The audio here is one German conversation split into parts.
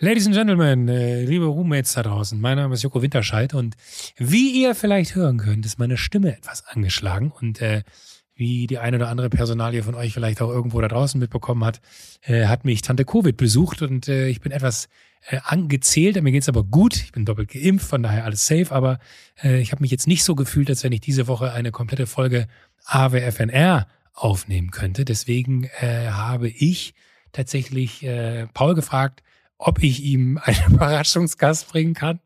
Ladies and Gentlemen, äh, liebe Roommates da draußen, mein Name ist Joko Winterscheid und wie ihr vielleicht hören könnt, ist meine Stimme etwas angeschlagen und äh, wie die eine oder andere Personalie von euch vielleicht auch irgendwo da draußen mitbekommen hat, äh, hat mich Tante Covid besucht und äh, ich bin etwas äh, angezählt, mir geht's aber gut, ich bin doppelt geimpft, von daher alles safe, aber äh, ich habe mich jetzt nicht so gefühlt, als wenn ich diese Woche eine komplette Folge AWFNR aufnehmen könnte. Deswegen äh, habe ich tatsächlich äh, Paul gefragt, ob ich ihm einen Überraschungsgast bringen kann.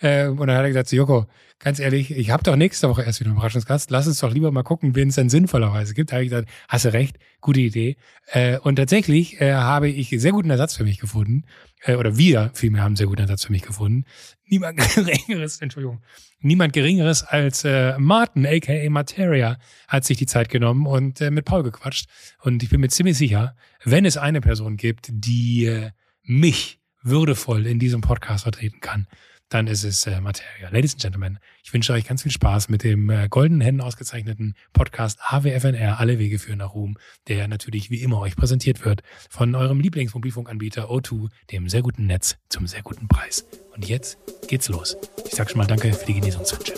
Äh, und dann hat er gesagt, so, Joko, ganz ehrlich, ich habe doch nächste Woche erst wieder einen Überraschungsgast. Lass uns doch lieber mal gucken, wen es denn sinnvollerweise gibt. Da habe ich gesagt, hast du recht, gute Idee. Äh, und tatsächlich äh, habe ich sehr guten Ersatz für mich gefunden. Äh, oder wir vielmehr haben sehr guten Ersatz für mich gefunden. Niemand geringeres, Entschuldigung, niemand geringeres als äh, Martin, aka Materia, hat sich die Zeit genommen und äh, mit Paul gequatscht. Und ich bin mir ziemlich sicher, wenn es eine Person gibt, die äh, mich würdevoll in diesem Podcast vertreten kann, dann ist es äh, Materia. Ladies and Gentlemen, ich wünsche euch ganz viel Spaß mit dem äh, goldenen Händen ausgezeichneten Podcast AWFNR, alle Wege führen nach Ruhm, der natürlich wie immer euch präsentiert wird von eurem Lieblingsmobilfunkanbieter O2, dem sehr guten Netz zum sehr guten Preis. Und jetzt geht's los. Ich sag schon mal Danke für die Genesungswünsche.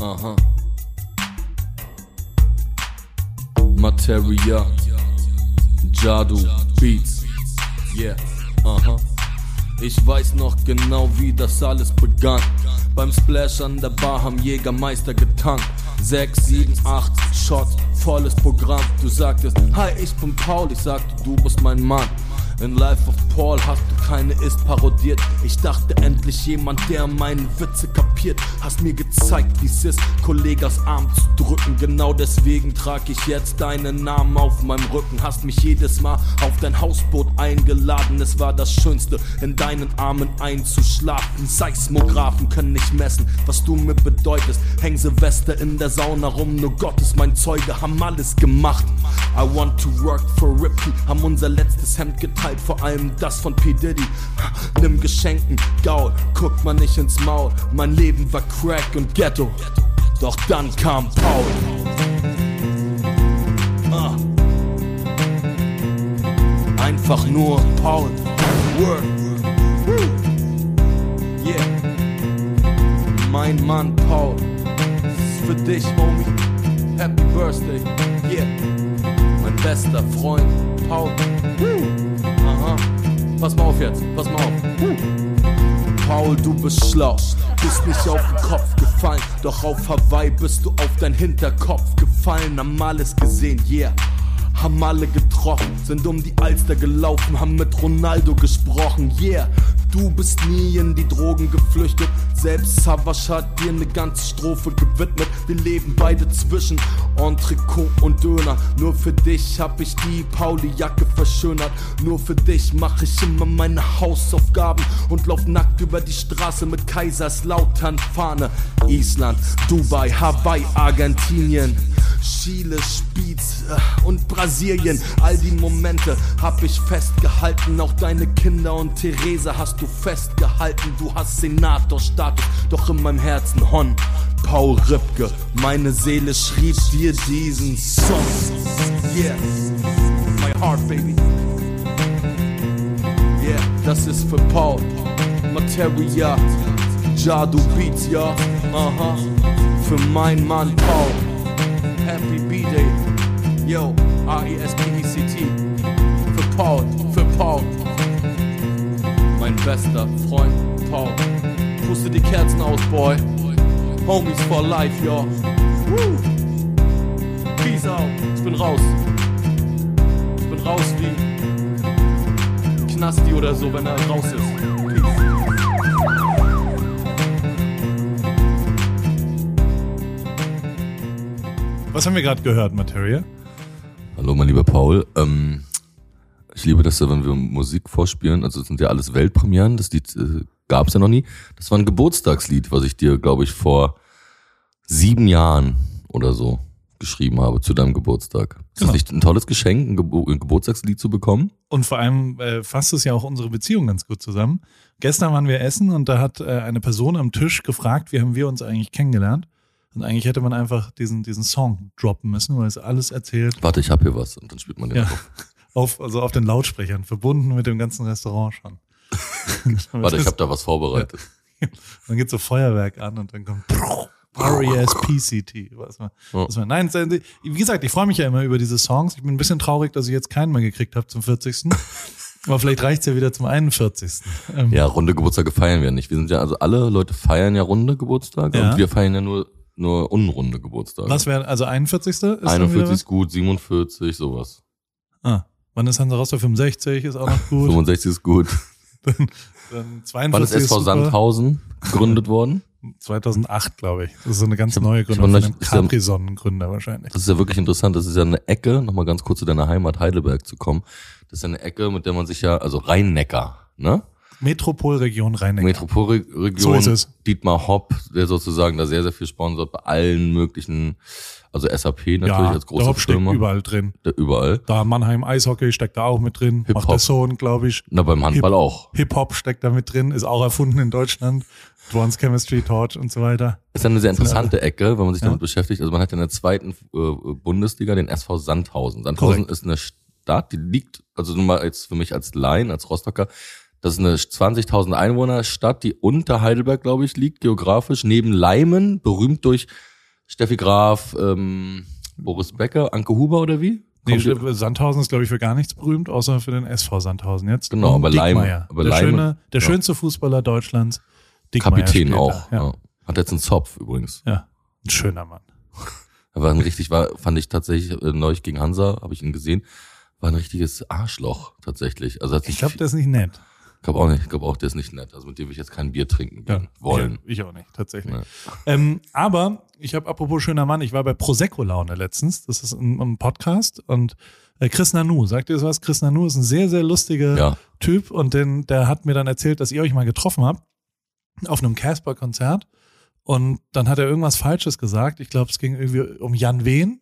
Aha. Materia. Jadu Beats. Yeah. Aha. Ich weiß noch genau, wie das alles begann. Beim Splash an der Bar haben Jägermeister getankt. 6, 7, 8 Shots, volles Programm. Du sagtest, hi, ich bin Paul. Ich sagte, du bist mein Mann. In Life of Paul hast du keine Ist parodiert. Ich dachte endlich jemand, der meine Witze kapiert. Hast mir gezeigt, wie's ist, Kollegas Arm zu drücken. Genau deswegen trag ich jetzt deinen Namen auf meinem Rücken. Hast mich jedes Mal auf dein Hausboot eingeladen. Es war das Schönste, in deinen Armen einzuschlafen. Seismographen können nicht messen, was du mir bedeutest. Häng Silvester in der Sauna rum, nur Gott ist mein Zeuge, haben alles gemacht. I want to work for Rippy, haben unser letztes Hemd geteilt, vor allem das von P. Diddy. Nimm Geschenken, Gaul, guck mal nicht ins Maul. Mein Leben war Crack und Ghetto, doch dann kam Paul. Ah. Einfach nur Paul. Word. Yeah. Mein Mann Paul. Ist für dich, Homie. Happy Birthday. Yeah. Mein bester Freund Paul. Woo. Aha. Pass mal auf jetzt. Pass mal auf. Paul, du bist schlau, bist nicht auf den Kopf gefallen, doch auf Hawaii bist du auf dein Hinterkopf gefallen, haben alles gesehen, yeah. Haben alle getroffen, sind um die Alster gelaufen, haben mit Ronaldo gesprochen, yeah. Du bist nie in die Drogen geflüchtet, selbst Savage hat dir ne ganze Strophe gewidmet. Wir leben beide zwischen Entrecot und Döner. Nur für dich hab ich die Pauli-Jacke verschönert. Nur für dich mach ich immer meine Hausaufgaben und lauf nackt über die Straße mit Kaiserslautern Fahne. Island, Dubai, Hawaii, Argentinien. Chile, Spiez äh, und Brasilien. All die Momente hab ich festgehalten. Auch deine Kinder und Therese hast du festgehalten. Du hast Senatorstatus, doch in meinem Herzen Hon. Paul Ripke, meine Seele schrieb dir diesen Song. Yeah, my heart, baby. Yeah, das ist für Paul. Materia, Jadu Beats, ja. Aha. Für mein Mann Paul. Happy B-Day. Yo, R-E-S-P-E-C-T. Für Paul, für Paul. Mein bester Freund Paul. Puste die Kerzen aus, Boy. Homies for life, yo. Peace out. Ich bin raus. Ich bin raus wie Knasti oder so, wenn er raus ist. Was haben wir gerade gehört, Materia? Hallo, mein lieber Paul. Ähm, ich liebe das ja, wenn wir Musik vorspielen. Also das sind ja alles Weltpremieren. Das Lied äh, gab es ja noch nie. Das war ein Geburtstagslied, was ich dir, glaube ich, vor sieben Jahren oder so geschrieben habe zu deinem Geburtstag. Ist Genau. das nicht ein tolles Geschenk, ein, Gebo ein Geburtstagslied zu bekommen? Und vor allem äh, fasst es ja auch unsere Beziehung ganz gut zusammen. Gestern waren wir essen und da hat äh, eine Person am Tisch gefragt, wie haben wir uns eigentlich kennengelernt? Und eigentlich hätte man einfach diesen, diesen Song droppen müssen, weil es alles erzählt. Warte, ich habe hier was und dann spielt man den Ja. Auf, also auf den Lautsprechern, verbunden mit dem ganzen Restaurant schon. Warte, ich habe da was vorbereitet. Dann geht so Feuerwerk an und dann kommt R-E-S-P-C-T. Man, Ja. man, nein, wie gesagt, ich freue mich ja immer über diese Songs. Ich bin ein bisschen traurig, dass ich jetzt keinen mehr gekriegt habe zum 40. Aber vielleicht reicht's ja wieder zum 41. Ähm, Ja, runde Geburtstage feiern wir nicht. Wir sind ja, also alle Leute feiern ja runde Geburtstage Ja. und wir feiern ja nur, nur unrunde Geburtstage. Was wäre, also 41. Ist dann wieder 41 was? ist gut, 47, sowas. Ah, wann ist Hansa Rostock? 65 ist auch noch gut. 65 ist gut. Dann 42 Wann ist SV super. Sandhausen gegründet worden? 2008, glaube ich. Das ist so eine ganz neue ich Gründung hab von noch- einem Capri-Sonnengründer wahrscheinlich. Das ist ja wirklich interessant. Das ist ja eine Ecke, nochmal ganz kurz zu deiner Heimat Heidelberg zu kommen. Das ist ja eine Ecke, mit der man sich ja, also Rhein-Neckar, ne? Metropolregion Rhein-Neckar. Metropolregion, So ist es. Dietmar Hopp, der sozusagen da sehr, sehr viel sponsort bei allen möglichen, also SAP natürlich ja, als große Hop steckt Firma. überall drin. Da überall. Da Mannheim Eishockey steckt da auch mit drin. Hip-Hop. Macht der Sohn, glaube ich. Na, beim Handball Hip- auch. Hip-Hop steckt da mit drin, ist auch erfunden in Deutschland. Advanced Chemistry, Torch und so weiter. Ist ja eine sehr interessante Ecke, wenn man sich Ja. damit beschäftigt. Also man hat ja in der zweiten äh, Bundesliga den SV Sandhausen. Sandhausen Korrekt. ist eine Stadt, die liegt, also nur mal jetzt für mich als Laien, als Rostocker, das ist eine 20.000 Einwohner Stadt, die unter Heidelberg, glaube ich, liegt, geografisch, neben Leimen, berühmt durch Steffi Graf, ähm, Boris Becker, Anke Huber oder wie? Nee, Sandhausen ist, glaube ich, für gar nichts berühmt, außer für den SV Sandhausen jetzt. Genau, aber Leim- aber der, Leim- schöne, der ja. schönste Fußballer Deutschlands. Diekmeyer Kapitän auch. Ja. Ja. Hat jetzt einen Zopf übrigens. ja, ein schöner Mann. Er war ein richtig, war, fand ich tatsächlich, äh, neulich gegen Hansa, habe ich ihn gesehen, war ein richtiges Arschloch tatsächlich. Also hat Ich glaube, der ist nicht nett. Glaube auch nicht, ich glaube auch, der ist nicht nett. Also mit dem will ich jetzt kein Bier trinken gehen wollen. Ich, ich auch nicht, tatsächlich. Nee. Ähm, aber ich habe apropos schöner Mann, ich war bei Prosecco-Laune letztens. Das ist ein, ein Podcast und äh, Chris Nanu, sagt ihr das was? Chris Nanu ist ein sehr, sehr lustiger Ja. Typ und den, der hat mir dann erzählt, dass ihr euch mal getroffen habt auf einem Casper-Konzert und dann hat er irgendwas Falsches gesagt. Ich glaube, es ging irgendwie um Jan Wehn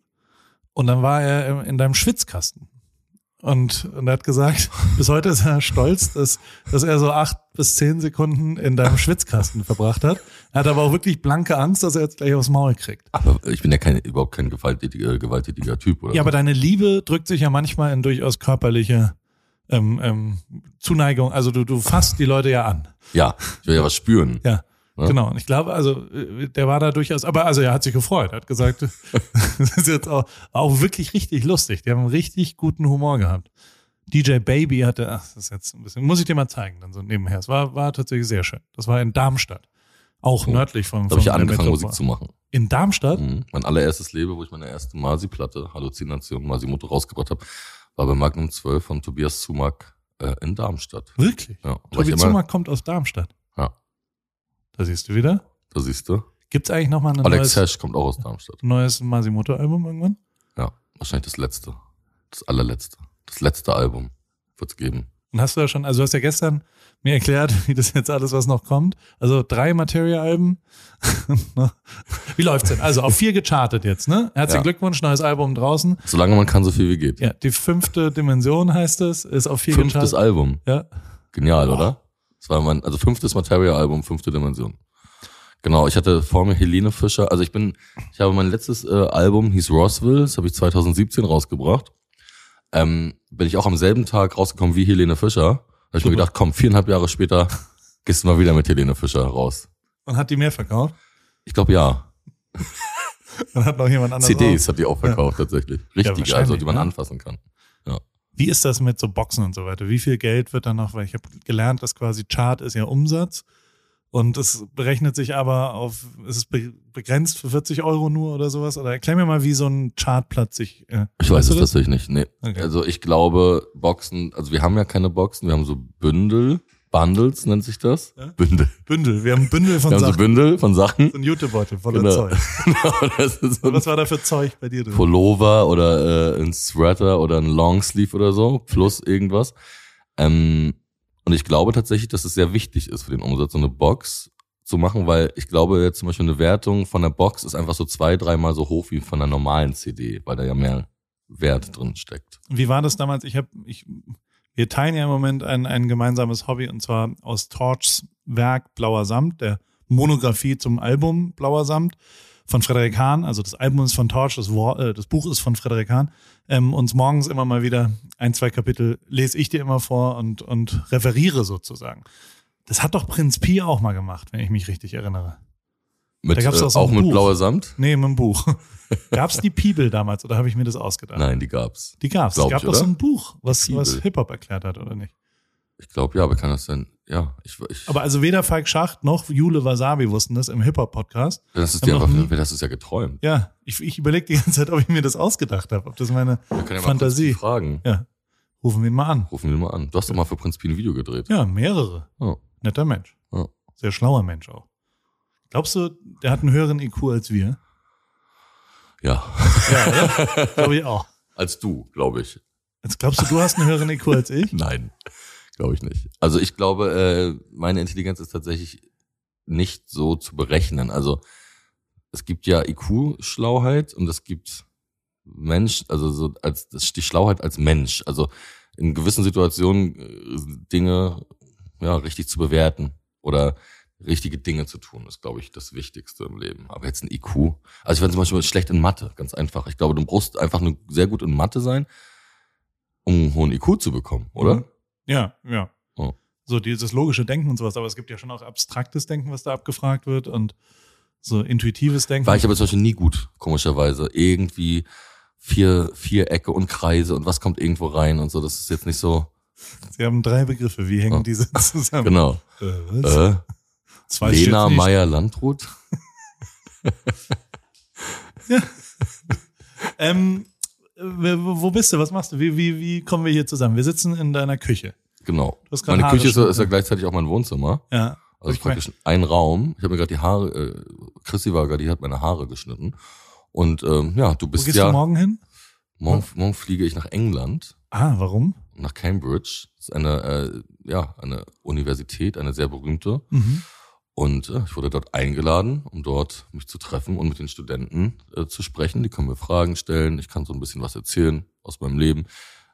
und dann war er in deinem Schwitzkasten. Und, und er hat gesagt, bis heute ist er stolz, dass, dass er so acht bis zehn Sekunden in deinem Schwitzkasten verbracht hat. Er hat aber auch wirklich blanke Angst, dass er jetzt gleich aufs Maul kriegt. Aber ich bin ja kein, überhaupt kein gewalttätiger, gewalttätiger Typ, oder? Ja, so. aber deine Liebe drückt sich ja manchmal in durchaus körperliche ähm, ähm, Zuneigung. Also du, du fasst die Leute ja an. ja, ich will ja was spüren. Ja. Ja. Genau, und ich glaube, also äh, der war da durchaus, aber also er hat sich gefreut, hat gesagt, das ist jetzt auch, auch wirklich richtig lustig. Die haben einen richtig guten Humor gehabt. DJ Baby hatte, ach, das ist jetzt ein bisschen, muss ich dir mal zeigen, dann so nebenher. Es war, war tatsächlich sehr schön. Das war in Darmstadt. Auch Oh. nördlich von, Da habe ich ja angefangen. Musik zu machen. In Darmstadt? Mhm. Mein allererstes Leben, wo ich meine erste Masi-Platte, Halluzination, Masimoto rausgebracht habe, war bei Magnum 12 von Tobias Zumack äh, in Darmstadt. Wirklich? Ja, war ich Tobi immer- Zummer kommt aus Darmstadt. Da siehst du wieder. Da siehst du. Gibt's eigentlich noch mal ein Alex neues, Hesch kommt auch aus Darmstadt. neues Masimoto-Album irgendwann? Ja, wahrscheinlich das letzte. Das allerletzte. Das letzte Album wird's geben. Und hast du ja schon, also du hast ja gestern mir erklärt, wie das jetzt alles, was noch kommt. Also drei Materia-Alben. wie läuft's denn? Also auf vier gechartet jetzt, ne? Herzlichen Ja. Glückwunsch, neues Album draußen. Solange man kann, so viel wie geht. Ja, die fünfte Dimension heißt es, ist auf vier Fünftes gechartet. Album. Ja. Genial, Boah. oder? Das war mein, also fünftes Materia-Album, fünfte Dimension. Genau, ich hatte vor mir Helene Fischer. Also ich bin, ich habe mein letztes äh, Album, hieß Roswell, das habe ich 2017 rausgebracht. Ähm, bin ich auch am selben Tag rausgekommen wie Helene Fischer. Da habe ich mir Super. gedacht, komm, viereinhalb Jahre später gehst du mal wieder mit Helene Fischer raus. Und hat die mehr verkauft? Ich glaube ja. Dann hat noch jemand anderes CDs hat die auch verkauft tatsächlich. Richtige, wahrscheinlich, also die man ja. anfassen kann. Wie ist das mit so Boxen und so weiter? Wie viel Geld wird dann noch, weil ich habe gelernt, dass quasi Chart ist ja Umsatz. Und es berechnet sich aber auf, ist es be- begrenzt für 40 Euro nur oder sowas? Oder erklär mir mal, wie so ein Chartplatz sich. Äh, Ich weiß es tatsächlich nicht. Nee. Okay. Also ich glaube, Boxen, also wir haben ja keine Boxen, wir haben so Bündel, Bundles nennt sich das. Ja? Bündel. Bündel. Wir haben ein Bündel von Wir haben so Sachen. Bündel von Sachen. so ein Jutebeutel voller Genau. Zeug. ist so Was war da für Zeug bei dir drin? Pullover oder äh, ein Sweater oder ein Longsleeve oder so, plus irgendwas. Ähm, und ich glaube tatsächlich, dass es sehr wichtig ist für den Umsatz, so eine Box zu machen, weil ich glaube jetzt zum Beispiel eine Wertung von der Box ist einfach so zwei, dreimal so hoch wie von einer normalen CD, weil da ja mehr Wert drin steckt. Wie war das damals? Ich habe, ich, wir teilen ja im Moment ein, ein gemeinsames Hobby und zwar aus Torchs Werk Blauer Samt, der Monographie zum Album Blauer Samt. von Frederik Hahn, also das Album ist von Torch, das, Wor äh, das Buch ist von Frederik Hahn. Ähm, uns morgens immer mal wieder ein, zwei Kapitel lese ich dir immer vor und, und referiere sozusagen. Das hat doch Prinz Pi auch mal gemacht, wenn ich mich richtig erinnere. Mit, Da gab's äh, auch so ein auch mit Buch. blauer Samt? Nee, im Buch. Gab's die Bibel damals oder habe ich mir das ausgedacht? Nein, die gab's. Die gab's. Glaub es gab ich, doch so ein Buch, was, was. Hip-Hop erklärt hat, oder nicht? Ich glaube, ja, aber kann das denn? Ja, ich, ich Aber also weder Falk Schacht noch Jule Wasabi wussten das im Hip-Hop-Podcast. das ist dir einfach, nie- das ist ja geträumt. Ja, ich, ich überlege die ganze Zeit, ob ich mir das ausgedacht habe, ob das meine ja Fantasie. Pi fragen. Ja, rufen wir ihn mal an. Rufen wir ihn mal an. Du hast doch mal für Prinz Pi ein Video gedreht. Ja, mehrere. Oh. Netter Mensch. Ja. Sehr schlauer Mensch auch. Glaubst du, der hat einen höheren IQ als wir? Ja. Ja, oder? Glaube ich auch. Als du, glaube ich. Jetzt glaubst du, du hast einen höheren IQ als ich? Nein, glaube ich nicht. Also ich glaube, äh, meine Intelligenz ist tatsächlich nicht so zu berechnen. Also es gibt ja IQ-Schlauheit und es gibt Mensch, also so als die Schlauheit als Mensch. Also in gewissen Situationen äh, Dinge ja richtig zu bewerten oder richtige Dinge zu tun, ist, glaube ich, das Wichtigste im Leben. Aber jetzt ein IQ. Also ich war zum Beispiel schlecht in Mathe, ganz einfach. Ich glaube, du brauchst einfach nur sehr gut in Mathe sein, um einen hohen IQ zu bekommen, oder? Mhm. Ja, ja. Oh. So dieses logische Denken und sowas, aber es gibt ja schon auch abstraktes Denken, was da abgefragt wird und so intuitives Denken. War ich aber zum Beispiel nie gut, komischerweise. Irgendwie vier, Vierecke und Kreise und was kommt irgendwo rein und so. Das ist jetzt nicht so. Sie haben drei Begriffe, wie hängen Oh. diese zusammen? Genau. Äh, was? Äh, Das weiß Lena jetzt nicht. Meyer Landrut. Ähm, äh, wo wo bist du? Was machst du? Wie, wie, wie kommen wir hier zusammen? Wir sitzen in deiner Küche. Genau. Meine Haare Küche ist, ja- ist ja gleichzeitig auch mein Wohnzimmer. Ja. Also praktisch ein Raum. Ich habe mir gerade die Haare, äh, Chrissy war gerade, die hat meine Haare geschnitten. Und ähm, ja, du Wo bist gehst ja. du morgen hin? morgen, morgen fliege ich nach England, Ah, warum? nach Cambridge. Das ist eine, äh, ja, eine Universität, eine sehr berühmte. Mhm. Und äh, ich wurde dort eingeladen, um dort mich zu treffen und mit den Studenten äh, zu sprechen. Die können mir Fragen stellen. Ich kann so ein bisschen was erzählen aus meinem Leben.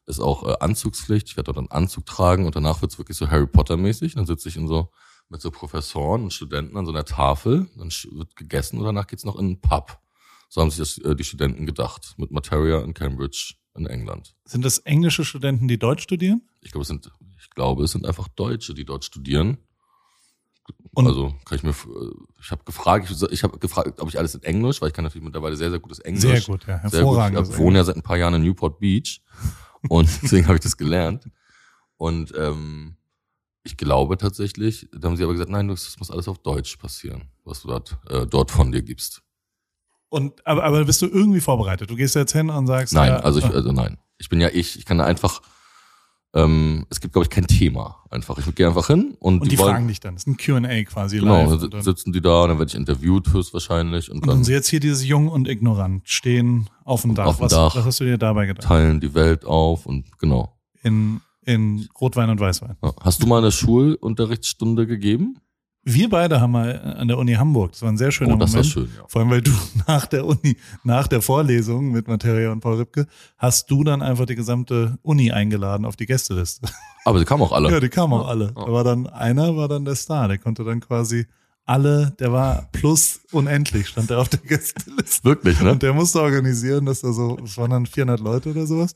Ist auch äh, Anzugspflicht. Ich werde dort einen Anzug tragen und danach wird's wirklich so Harry Potter mäßig. Dann sitze ich in so mit so Professoren und Studenten an so einer Tafel. Dann wird gegessen und danach geht's noch in einen Pub. So haben sich das, äh, die Studenten gedacht. Mit Materia in Cambridge in England. Sind das englische Studenten, die Deutsch studieren? Ich glaube, es sind, ich glaube, es sind einfach Deutsche, die dort studieren. Und- also kann ich mir, f- ich habe gefragt, ich, habe gefragt, ob ich alles in Englisch, weil ich kann natürlich mittlerweile sehr, sehr gutes Englisch. Sehr gut, ja. Sehr gut. Hervorragend. Ich wohne ja seit ein paar Jahren in Newport Beach und deswegen habe ich das gelernt. Und ähm, ich glaube tatsächlich, da haben sie aber gesagt, nein, das muss alles auf Deutsch passieren, was du dort, äh, dort von dir gibst. Und, aber, aber bist du irgendwie vorbereitet? Du gehst jetzt hin und sagst, Nein, ja, also ich, äh, also nein. Ich bin ja ich, ich kann einfach, ähm, es gibt, glaube ich, kein Thema einfach. Ich gehe einfach hin und, und die, wollen, fragen dich dann. Das ist ein Q&A quasi Genau, live. dann sitzen die da, dann werde ich interviewt höchstwahrscheinlich und und dann dann so jetzt hier dieses Jung und Ignorant stehen auf dem Dach. Auf dem was, Dach. was hast du dir dabei gedacht? teilen die Welt auf und genau. In, in Rotwein und Weißwein. Ja. Hast du mal eine Schulunterrichtsstunde gegeben? Wir beide haben mal an der Uni Hamburg, das war ein sehr schöner oh, das war Moment. schön, ja. Vor allem, weil du nach der Uni, nach der Vorlesung mit Materia und Paul Ripke, hast du dann einfach die gesamte Uni eingeladen auf die Gästeliste. Aber sie kamen auch alle. Ja, die kamen auch alle. ja. Da war dann, einer war dann der Star, der konnte dann quasi alle, der war plus unendlich, stand der auf der Gästeliste. Wirklich, ne? Und der musste organisieren, dass da so, es waren dann 400 Leute oder sowas.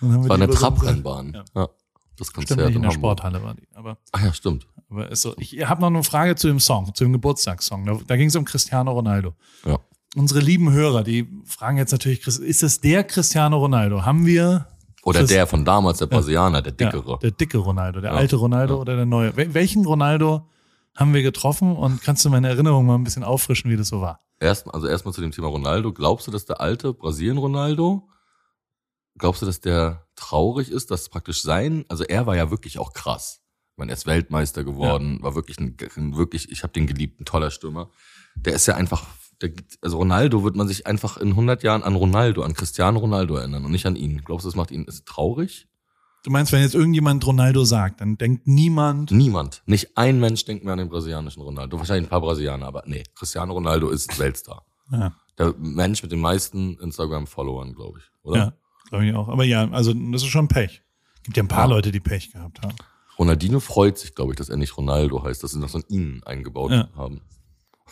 Dann haben wir War die eine Trabrennbahn. Ja. Ja. Das Stimmt Konzert nicht, in der Hamburg. Sporthalle war die. Aber, Ach ja, stimmt. aber ist so. Ich habe noch eine Frage zu dem Song, zu dem Geburtstagssong. Da, da ging es um Cristiano Ronaldo. Ja. Unsere lieben Hörer, die fragen jetzt natürlich, ist es der Cristiano Ronaldo? Haben wir Oder Chris- der von damals, der Brasilianer, der Ja, dickere. der dicke Ronaldo, der Ja. alte Ronaldo Ja. oder der neue? Wel welchen Ronaldo haben wir getroffen und kannst du meine Erinnerung mal ein bisschen auffrischen, wie das so war? Erst, also erstmal zu dem Thema Ronaldo. Glaubst du, dass der alte Brasilien-Ronaldo, glaubst du, dass der traurig ist, dass praktisch sein, also er war ja wirklich auch krass. Ich meine, er ist Weltmeister geworden, war wirklich ein, ein wirklich, ich habe den geliebt, ein toller Stürmer. Der ist ja einfach, der, also Ronaldo wird man sich einfach in 100 Jahren an Ronaldo, an Cristiano Ronaldo erinnern und nicht an ihn. Glaubst du, das macht ihn ist traurig? Du meinst, wenn jetzt irgendjemand Ronaldo sagt, dann denkt niemand, Niemand, nicht ein Mensch denkt mehr an den brasilianischen Ronaldo. Wahrscheinlich ein paar Brasilianer, aber nee, Cristiano Ronaldo ist Weltstar. ja, Der Mensch mit den meisten Instagram-Followern, glaube ich, oder? ja glaube ich auch. Aber ja, also das ist schon Pech. Gibt ja ein paar Ja. Leute, die Pech gehabt haben. Ronaldinho freut sich, glaube ich, dass er nicht Ronaldo heißt, dass sie noch so ein ihn eingebaut Ja. haben.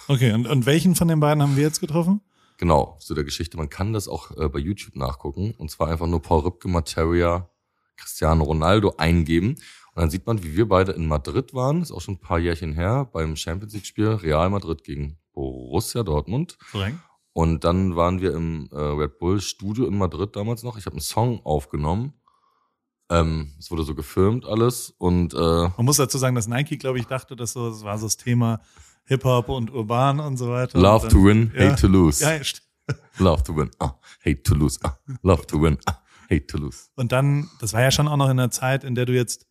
Okay, und, und welchen von den beiden haben wir jetzt getroffen? Genau, zu der Geschichte. Man kann das auch äh, bei YouTube nachgucken. Und zwar einfach nur Paul Ripke, Materia, Cristiano Ronaldo eingeben. Und dann sieht man, wie wir beide in Madrid waren. Ist auch schon ein paar Jährchen her beim Champions League-Spiel Real Madrid gegen Borussia Dortmund. Korrekt. Und dann waren wir im äh, Red Bull Studio in Madrid damals noch. Ich habe einen Song aufgenommen. Ähm, es wurde so gefilmt alles und äh, Man muss dazu sagen, dass Nike, glaube ich, dachte, dass so, das war so das Thema Hip-Hop und Urban und so weiter. Love und to dann- win, ja. hate to lose. Ja, Love to win, ah, hate to lose. Ah, love to win, ah, hate to lose. Und dann, das war ja schon auch noch in der Zeit, in der du jetzt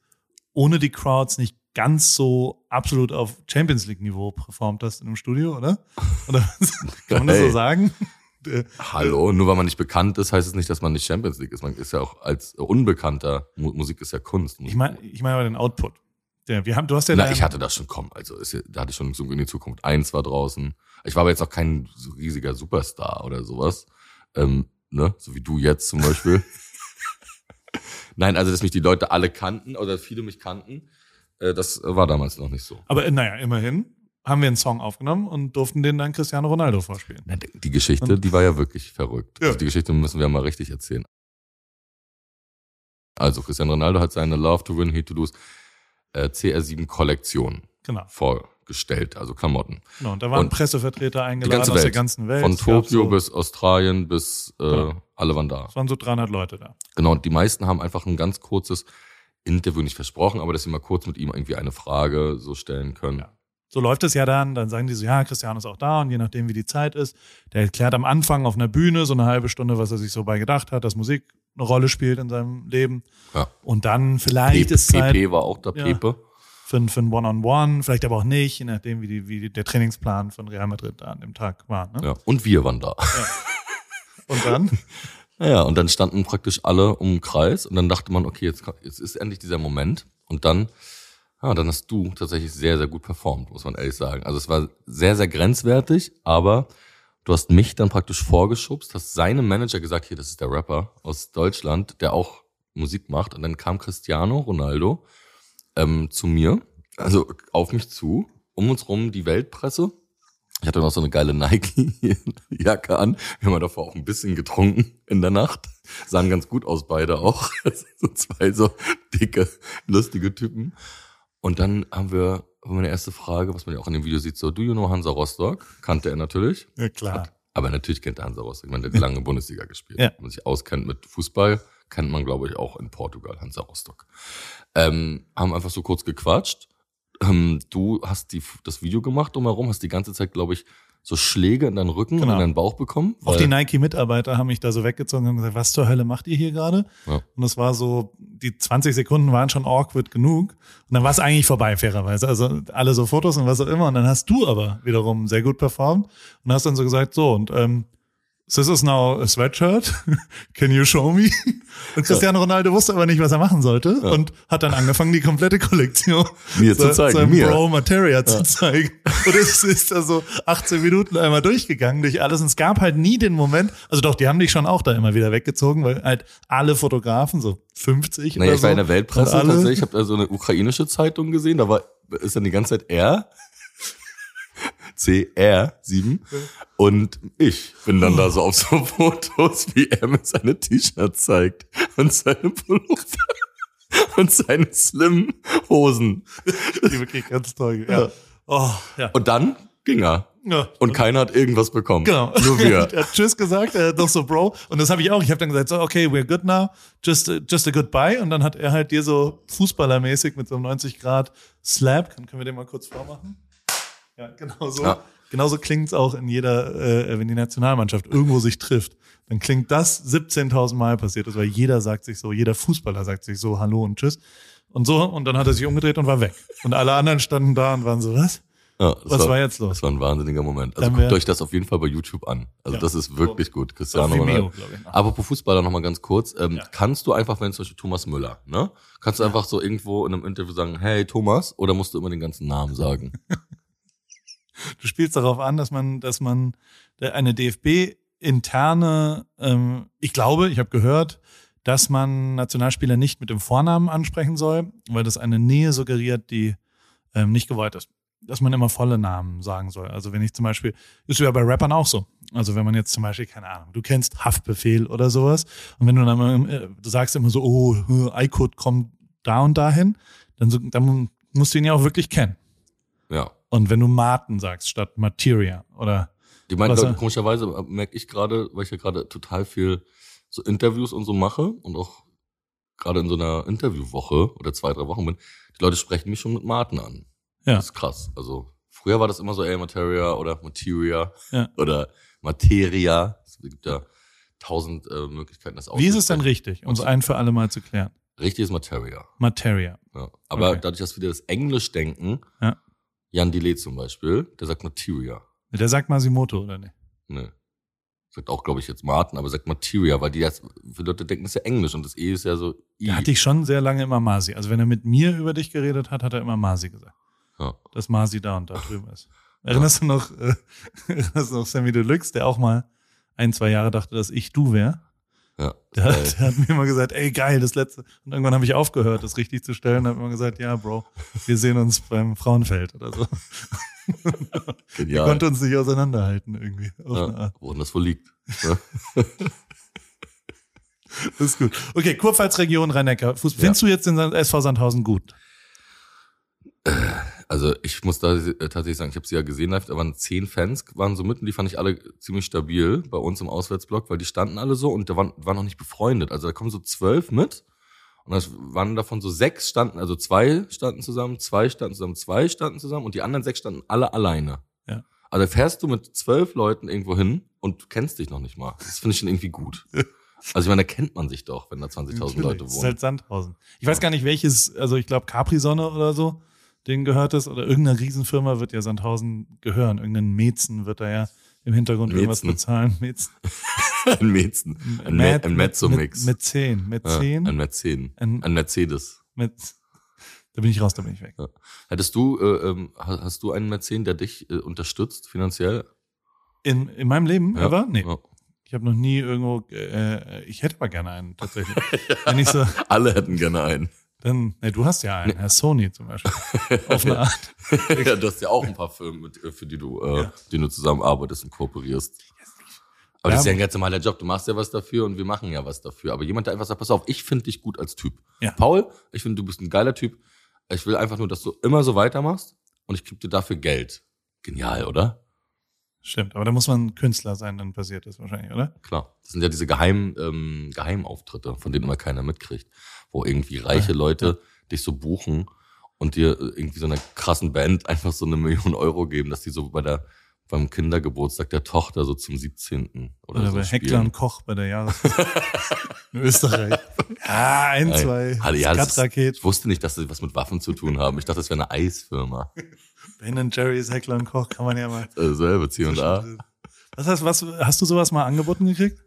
ohne die Crowds nicht ganz so absolut auf Champions League Niveau performt hast in einem Studio, oder? Oder kann man das so sagen? Hallo, nur weil man nicht bekannt ist, heißt es nicht, dass man nicht Champions League ist. Man ist ja auch als Unbekannter, Mu Musik ist ja Kunst. Ich meine, ich meine aber den Output. Der, wir haben, du hast ja Na, ich hatte das schon kommen. Also ist, ja- da hatte ich schon so in die Zukunft. Eins war draußen. Ich war aber jetzt auch kein so riesiger Superstar oder sowas. Ähm, ne? So wie du jetzt zum Beispiel. Nein, also dass mich die Leute alle kannten oder viele mich kannten, das war damals noch nicht so. Aber äh, naja, immerhin haben wir einen Song aufgenommen und durften den dann Cristiano Ronaldo vorspielen. Die Geschichte, die war ja wirklich verrückt. Ja. Also die Geschichte müssen wir mal richtig erzählen. Also Cristiano Ronaldo hat seine Love to Win, Hate to Lose äh, CR7 Kollektion Genau. vorgestellt, also Klamotten. genau. Und da waren Und Pressevertreter Die eingeladen ganze aus der Welt. ganzen Welt. Von Tokio so, bis Australien bis äh, Genau. alle waren da. Es waren so 300 Leute da. Genau, und die meisten haben einfach ein ganz kurzes Interview nicht versprochen, aber dass sie mal kurz mit ihm irgendwie eine Frage so stellen können. Ja. So läuft es ja dann. Dann sagen die so, ja, Cristiano ist auch da und je nachdem, wie die Zeit ist. Der erklärt am Anfang auf einer Bühne so eine halbe Stunde, was er sich so bei gedacht hat, dass Musik eine Rolle spielt in seinem Leben. Ja. Und dann vielleicht Pepe, ist Zeit Pepe war auch da, Ja. Pepe. für, ein- für ein One-on-One, vielleicht aber auch nicht, je nachdem, wie, die, wie der Trainingsplan von Real Madrid da an dem Tag war. Ne? Ja. Und wir waren da. Und dann? Naja, und dann standen praktisch alle um den Kreis und dann dachte man, okay, jetzt, jetzt ist endlich dieser Moment. Und dann, ja, dann hast du tatsächlich sehr, sehr gut performt, muss man ehrlich sagen. Also es war sehr, sehr grenzwertig, aber du hast mich dann praktisch vorgeschubst, hast seinem Manager gesagt, hier, das ist der Rapper aus Deutschland, der auch Musik macht. Und dann kam Cristiano Ronaldo ähm, zu mir, also auf mich zu, um uns rum die Weltpresse. Ich hatte noch so eine geile Nike-Jacke an. Wir haben davor auch ein bisschen getrunken in der Nacht. Sahen ganz gut aus beide auch. so zwei so dicke, lustige Typen. Und dann haben wir meine erste Frage, was man ja auch in dem Video sieht, so, do you know Hansa Rostock? Kannte er natürlich. Ja, klar. Aber natürlich kennt er Hansa Rostock. Ich meine, der hat lange Bundesliga gespielt. Ja. Wenn man sich auskennt mit Fußball, kennt man, glaube ich, auch in Portugal Hansa Rostock. Ähm, haben einfach so kurz gequatscht. Ähm, du hast die, das Video gemacht drumherum, hast die ganze Zeit, glaube ich, so Schläge in deinen Rücken Genau. und in deinen Bauch bekommen. Auch die Nike-Mitarbeiter haben mich da so weggezogen und gesagt, was zur Hölle macht ihr hier gerade? Ja. Und es war so, die 20 Sekunden waren schon awkward genug. Und dann war es eigentlich vorbei, fairerweise. Also alle so Fotos und was auch immer. Und dann hast du aber wiederum sehr gut performt und hast dann so gesagt, so, und ähm, this is now a sweatshirt. Can you show me? Und Cristiano Ronaldo wusste aber nicht, was er machen sollte und hat dann angefangen, die komplette Kollektion Mir zu zeigen, seinem mir. Bro Materia zu zeigen. Und es ist da so 18 Minuten einmal durchgegangen durch alles. Und es gab halt nie den Moment, also doch, die haben dich schon auch da immer wieder weggezogen, weil halt alle Fotografen, so 50 Naja, oder ich so, war in der Weltpresse tatsächlich. Ich habe da so eine ukrainische Zeitung gesehen. Da war ist dann die ganze Zeit er. CR7 und ich bin dann da so auf so Fotos, wie er mit seine T-Shirts zeigt und seine Pullover und seine slim Hosen. die wirklich ganz toll. Ja. Oh, ja. Und dann ging er ja. und keiner hat irgendwas bekommen. Genau. Nur wir. er hat Tschüss gesagt, hat doch so Bro. Und das habe ich auch. Ich habe dann gesagt, so, okay, we're good now. Just, a- just a goodbye. Und dann hat er halt dir so fußballermäßig mit so einem 90 Grad Slap. Können wir den mal kurz vormachen? Ja, genau so. Ja. Genauso klingt's auch in jeder, äh, wenn die Nationalmannschaft irgendwo sich trifft. Dann klingt das 17.000 Mal passiert ist, weil jeder sagt sich so, jeder Fußballer sagt sich so Hallo und Tschüss. Und so, und dann hat er sich umgedreht und war weg. Und alle anderen standen da und waren so, was? Ja, Was war jetzt los? Das war ein wahnsinniger Moment. Also Dann guckt wär- euch das auf jeden Fall bei YouTube an. Also Ja. das ist wirklich gut. Cristiano Vimeo, Ronaldo. glaube ich, noch. Apropos Fußballer noch mal ganz kurz. Ähm, Ja. Kannst du einfach, wenn zum Beispiel Thomas Müller, ne? Kannst du einfach so irgendwo in einem Interview sagen, hey Thomas, oder musst du immer den ganzen Namen sagen? Du spielst darauf an, dass man, dass man eine DFB-interne, ähm, ich glaube, ich habe gehört, dass man Nationalspieler nicht mit dem Vornamen ansprechen soll, weil das eine Nähe suggeriert, die ähm, nicht gewollt ist. dass man immer volle Namen sagen soll. Also wenn ich zum Beispiel, ist ja bei Rappern auch so. Also wenn man jetzt zum Beispiel, keine Ahnung, du kennst Haftbefehl oder sowas und wenn du dann äh, du sagst immer so, oh, iCode kommt da und dahin, dann, dann musst du ihn ja auch wirklich kennen. Ja. Und wenn du Martin sagst statt Materia oder Die meinen, Was er- komischerweise merke ich gerade, weil ich ja gerade total viel so Interviews und so mache und auch gerade in so einer Interviewwoche oder zwei, drei Wochen bin, die Leute sprechen mich schon mit Martin an. Ja. Das ist krass. Also früher war das immer so, ey, Materia oder Materia Ja. oder Materia. Es gibt ja tausend äh, Möglichkeiten, das wie ist es denn auszusprechen. richtig, um es ein für alle Mal zu klären? Richtig ist Materia. Materia. Ja. Aber Okay. dadurch, dass wir das Englisch denken, Ja. Jan Delay zum Beispiel, der sagt Materia. Der sagt Masimoto, oder nicht? Ne. Sagt auch, glaube ich, jetzt Martin, aber sagt Materia, weil die jetzt, für Leute denken, es ist ja Englisch und das E ist ja so I. Der hat dich schon sehr lange immer Masi. Also wenn er mit mir über dich geredet hat, hat er immer Masi gesagt. ja. Dass Masi da und da drüben ist. Erinnerst du noch, äh, erinnerst du noch Sammy Deluxe, der auch mal ein, zwei Jahre dachte, dass ich du wäre? Ja. Der, hat- der hat mir immer gesagt, ey geil, das letzte. Und irgendwann habe ich aufgehört, das richtig zu stellen. Habe immer gesagt, ja, Bro, wir sehen uns beim Frauenfeld oder so. Wir genial. konnten uns nicht auseinanderhalten irgendwie. Auf eine ja. Art. Woran das wohl liegt. Ja. Das ist gut. Okay, Kurpfalz-Region Rhein-Neckar. Fuß- Findest du jetzt den SV Sandhausen gut? Also ich muss da äh, tatsächlich sagen, ich habe sie ja gesehen, live, da waren zehn Fans, waren so mitten, die fand ich alle ziemlich stabil bei uns im Auswärtsblock, weil die standen alle so und da waren, waren noch nicht befreundet. Also da kommen so zwölf mit und das waren davon so sechs standen, also zwei standen zusammen, zwei standen zusammen, zwei standen zusammen und die anderen sechs standen alle alleine. Ja. Also fährst du mit zwölf Leuten irgendwo hin und du kennst dich noch nicht mal. Das finde ich schon irgendwie gut. Also ich meine, da kennt man sich doch, wenn da 20.000 Leute Natürlich, Das ist wohnen. halt Sandhausen. Ich weiß gar nicht, welches, also ich glaube Capri-Sonne oder so, denen gehört es, oder irgendeine Riesenfirma wird ja Sandhausen gehören. Irgendein Metzen wird da ja im Hintergrund irgendwas Metzen. bezahlen. Metzen. ein Mäzen, ein, Me ein Mezzo-Mix. Mit, mit 10. Mit Ja, 10. ein Mercedes. Ein- Mercedes. mit, da bin ich raus, da bin ich weg. Hättest du, äh, ähm, ha- hast du einen Mäzen, der dich äh, unterstützt finanziell? In, in meinem Leben, Ja. ever? Nee. Ja. Ich habe noch nie irgendwo, äh, ich hätte aber gerne einen, tatsächlich. Wenn ich so, Alle hätten gerne einen. Dann, nee, du hast ja einen, Herr Sony zum Beispiel. Auf eine Art. ja, du hast ja auch ein paar Firmen, mit, für die du, äh, Ja. die du zusammenarbeitest und kooperierst. Aber Ja, das ist ja ein ganz normaler Job. Du machst ja was dafür und wir machen ja was dafür. Aber jemand, der einfach sagt, pass auf, ich finde dich gut als Typ. Ja. Paul, ich finde, du bist ein geiler Typ. Ich will einfach nur, dass du immer so weitermachst und ich gebe dir dafür Geld. Genial, oder? Stimmt, aber da muss man Künstler sein, dann passiert das wahrscheinlich, oder? Klar. Das sind ja diese Geheim, ähm, Geheimauftritte, von denen immer keiner mitkriegt. Wo irgendwie reiche Leute dich so buchen und dir äh, irgendwie so einer krassen Band einfach so eine Million Euro geben, dass die so bei der beim Kindergeburtstag der Tochter so zum 17. oder, Oder so bei spielen. Heckler und Koch bei der Jahreszeit. in Österreich. Ja, ein, Nein. zwei. Hatte- ja, das ist-. Ich wusste nicht, dass sie was mit Waffen zu tun haben. Ich dachte, das wäre eine Eisfirma. Ben Jerry's Heckler und Koch kann man ja mal. Äh, selber C und A. Was hast, was, hast du sowas mal angeboten gekriegt?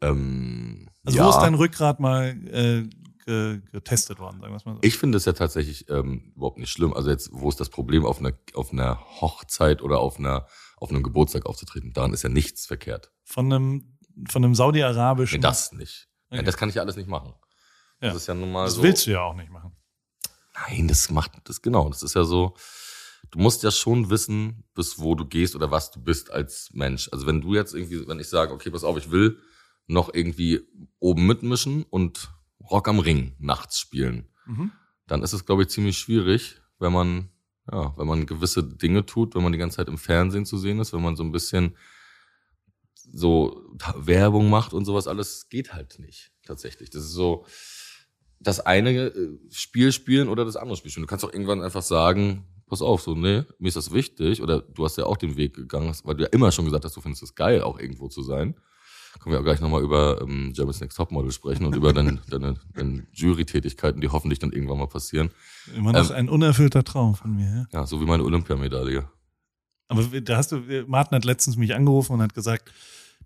Ähm, Also ja. wo ist dein Rückgrat mal äh, ge, getestet worden, sagen wir es mal so? Ich finde es ja tatsächlich ähm, überhaupt nicht schlimm. Also jetzt, wo ist das Problem, auf einer, auf einer Hochzeit oder auf einer, auf einem Geburtstag aufzutreten? Daran ist ja nichts verkehrt. Von einem, von einem saudi-arabischen. Nee, das nicht. Ja, Okay. das kann ich ja alles nicht machen. Ja. Das ist ja nun mal das so. willst du ja auch nicht machen. Nein, das macht das genau. Das ist ja so. Du musst ja schon wissen, bis wo du gehst oder was du bist als Mensch. Also wenn du jetzt irgendwie, wenn ich sage, okay, pass auf, ich will noch irgendwie oben mitmischen und Rock am Ring nachts spielen, Mhm. dann ist es, glaube ich, ziemlich schwierig, wenn man, ja, wenn man gewisse Dinge tut, wenn man die ganze Zeit im Fernsehen zu sehen ist, wenn man so ein bisschen so Werbung macht und sowas alles, geht halt nicht, tatsächlich. Das ist so, das eine äh, Spiel spielen oder das andere Spiel spielen. Du kannst auch irgendwann einfach sagen, pass auf, so, nee, mir ist das wichtig, oder du hast ja auch den Weg gegangen, weil du ja immer schon gesagt hast, du findest es geil, auch irgendwo zu sein. Können wir auch gleich nochmal über ähm, Germany's Next Topmodel sprechen und über deine, deine, deine Jury-Tätigkeiten, die hoffentlich dann irgendwann mal passieren. Immer noch Ähm, ein unerfüllter Traum von mir. Ja? Ja, so wie meine Olympiamedaille. Aber da hast du, Martin hat letztens mich angerufen und hat gesagt,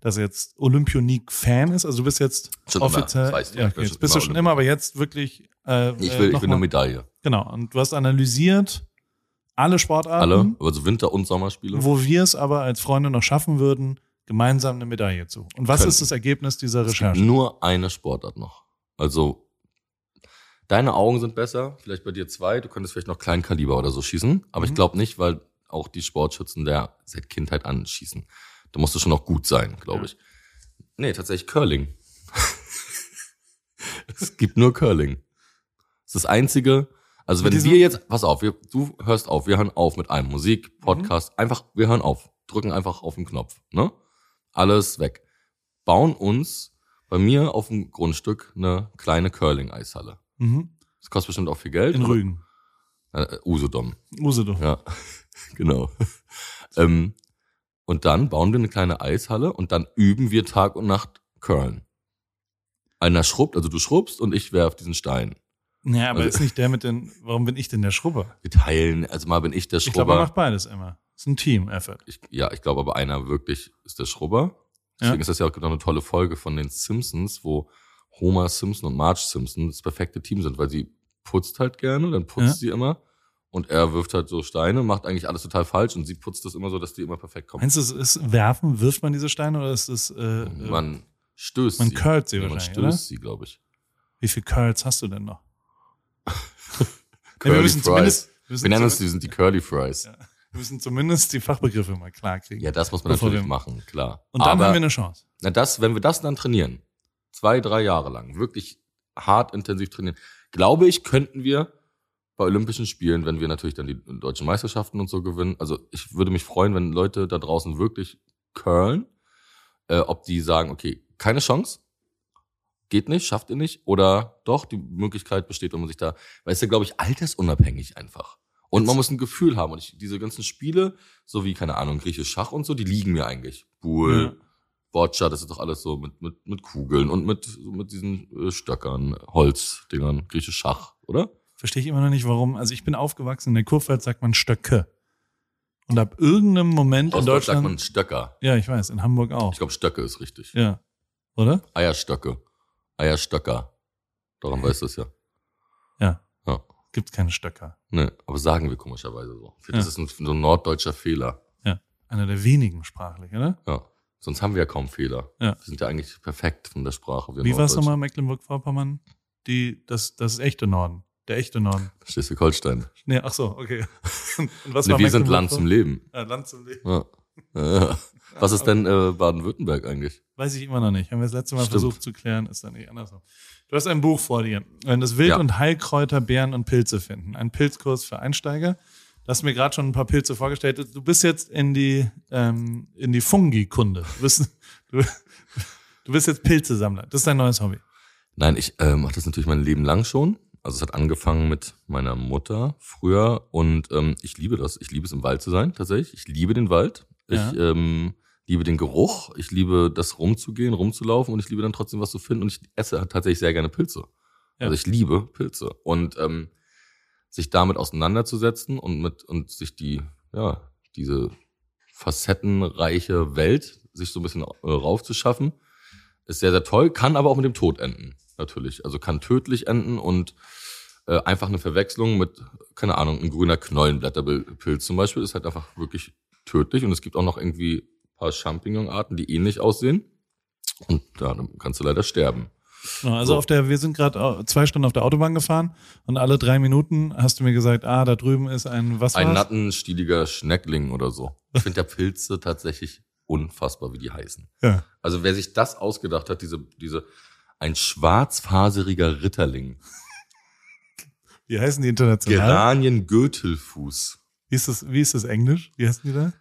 dass er jetzt Olympionik-Fan ist. Also du bist jetzt Schon immer, offiziell. du. ja, Ich okay, jetzt bist du immer schon immer, aber jetzt wirklich. Äh, Ich äh, will, ich noch will eine Medaille. Genau. Und du hast analysiert alle Sportarten, Alle, also Winter- und Sommerspiele. wo wir es aber als Freunde noch schaffen würden, gemeinsam eine Medaille zu. Und was Können. ist das Ergebnis dieser Es gibt Recherche? nur eine Sportart noch. Also Deine Augen sind besser, vielleicht bei dir zwei. Du könntest vielleicht noch Kleinkaliber oder so schießen. Aber ich glaube nicht, weil auch die Sportschützen der seit Kindheit an schießen. Da musst du schon noch gut sein, glaube Ja. ich. Nee, tatsächlich Curling. es gibt nur Curling. Das ist das einzige. Also wenn wir jetzt, pass auf, wir, du hörst auf, wir hören auf mit einem Musik, Podcast, einfach, wir hören auf, drücken einfach auf den Knopf, ne? Alles weg. Bauen uns bei mir auf dem Grundstück eine kleine Curling-Eishalle. Mhm. Das kostet bestimmt auch viel Geld. In Rügen. Äh, Usedom. Usedom. Ja, genau. ähm, und dann bauen wir eine kleine Eishalle und dann üben wir Tag und Nacht Curlen. Einer schrubbt, also du schrubbst und ich werf diesen Stein. Ja, aber Also- ist nicht der mit den, warum bin ich denn der Schrubber? Wir teilen, also mal bin ich der Ich glaube, Schrubber. macht beides immer. Ist ein Team-Effort. Ich, ja, ich glaube aber einer wirklich ist der Schrubber. Deswegen Ja. ist das ja auch genau eine tolle Folge von den Simpsons, wo Homer Simpson und Marge Simpson das perfekte Team sind, weil sie putzt halt gerne, dann putzt Ja. sie immer und er wirft halt so Steine, macht eigentlich alles total falsch und sie putzt das immer so, dass die immer perfekt kommen. Meinst du, es ist werfen, wirft man diese Steine oder ist es, äh, äh, Man stößt man sie. curlt sie Ja, man wahrscheinlich, stößt oder? sie, glaube ich. wie viele Curls hast du denn noch? Ja, Curly wir müssen Fries. zumindest, wir müssen, Wir nennen uns, zumindest, die sind die Curly Fries. Ja. wir müssen zumindest die Fachbegriffe mal klar kriegen. Ja, das muss man natürlich wir- machen, klar. Und dann Aber haben wir eine Chance. na das, wenn wir das dann trainieren, zwei, drei Jahre lang, wirklich hart intensiv trainieren, glaube ich, könnten wir bei Olympischen Spielen, wenn wir natürlich dann die deutschen Meisterschaften und so gewinnen, also ich würde mich freuen, wenn Leute da draußen wirklich curlen, äh, ob die sagen, okay, keine Chance, geht nicht, schafft ihr nicht, oder doch, die Möglichkeit besteht, wenn man sich da, weil es ja, glaube ich, altersunabhängig einfach. Und man muss ein Gefühl haben. Und ich, diese ganzen Spiele, so wie, keine Ahnung, griechisch Schach und so, die liegen mir eigentlich. Bull, Boccia, das ist doch alles so mit, mit, mit Kugeln und mit, mit diesen äh, Stöckern, Holzdingern, griechisch Schach, oder? Verstehe ich immer noch nicht, warum. Also ich bin aufgewachsen, in der Kurpfalz sagt man Stöcke. Und ab irgendeinem Moment in Aus sagt Deutschland. man Stöcker. ja, ich weiß, in Hamburg auch. Ich glaube, Stöcke ist richtig. ja. Oder? Eierstöcke. Eierstöcker. Daran weißt du es ja. Ja. Ja. Gibt keine Stöcker. Ne, aber sagen wir komischerweise so. Finde, Ja. Das ist ein, so ein norddeutscher Fehler. Einer der wenigen sprachlich, oder? Ja. Sonst haben wir ja kaum Fehler. Ja. Wir sind ja eigentlich perfekt von der Sprache. Wie war es nochmal, Mecklenburg-Vorpommern? Die, das, das echte Norden. Der echte Norden. Schleswig-Holstein. Nee, ach so, okay. Und was Ne, war wir sind Land zum Leben. Ja, Land zum Leben. Ja. Was ist denn äh, Baden-Württemberg eigentlich? Weiß ich immer noch nicht. Haben wir das letzte Mal Stimmt. versucht zu klären, ist dann nicht andersrum. Du hast ein Buch vor dir. Das Wild- Ja. und Heilkräuter, Beeren und Pilze finden. Ein Pilzkurs für Einsteiger. Du hast mir gerade schon ein paar Pilze vorgestellt. Du bist jetzt in die, ähm, in die Fungi-Kunde. Du bist, du, du bist jetzt Pilzesammler. Das ist dein neues Hobby. Nein, ich äh, mache das natürlich mein Leben lang schon. Also es hat angefangen mit meiner Mutter früher und ähm, ich liebe das. Ich liebe es im Wald zu sein, tatsächlich. Ich liebe den Wald. Ja. Ich ähm, liebe den Geruch. Ich liebe das rumzugehen, rumzulaufen und ich liebe dann trotzdem was zu finden und ich esse tatsächlich sehr gerne Pilze. Ja. Also ich liebe Pilze und ähm, sich damit auseinanderzusetzen und mit und sich die ja diese facettenreiche Welt sich so ein bisschen äh, raufzuschaffen, ist sehr sehr toll. Kann aber auch mit dem Tod enden natürlich. Also kann tödlich enden und äh, einfach eine Verwechslung mit, keine Ahnung, ein grüner Knollenblätterpilz zum Beispiel ist halt einfach wirklich tödlich. Und es gibt auch noch irgendwie ein paar Champignonarten, die ähnlich aussehen. Und ja, dann kannst du leider sterben. Also So. auf der, wir sind gerade zwei Stunden auf der Autobahn gefahren und alle drei Minuten hast du mir gesagt, ah, da drüben ist ein was Ein nattenstieliger Schneckling oder so. Ich finde ja Pilze tatsächlich unfassbar, wie die heißen. Ja. Also wer sich das ausgedacht hat, diese, diese, ein schwarzfaseriger Ritterling. Wie heißen die international? Geranien-Gürtelfuß. Wie ist das, wie ist das Englisch? Wie heißen die da?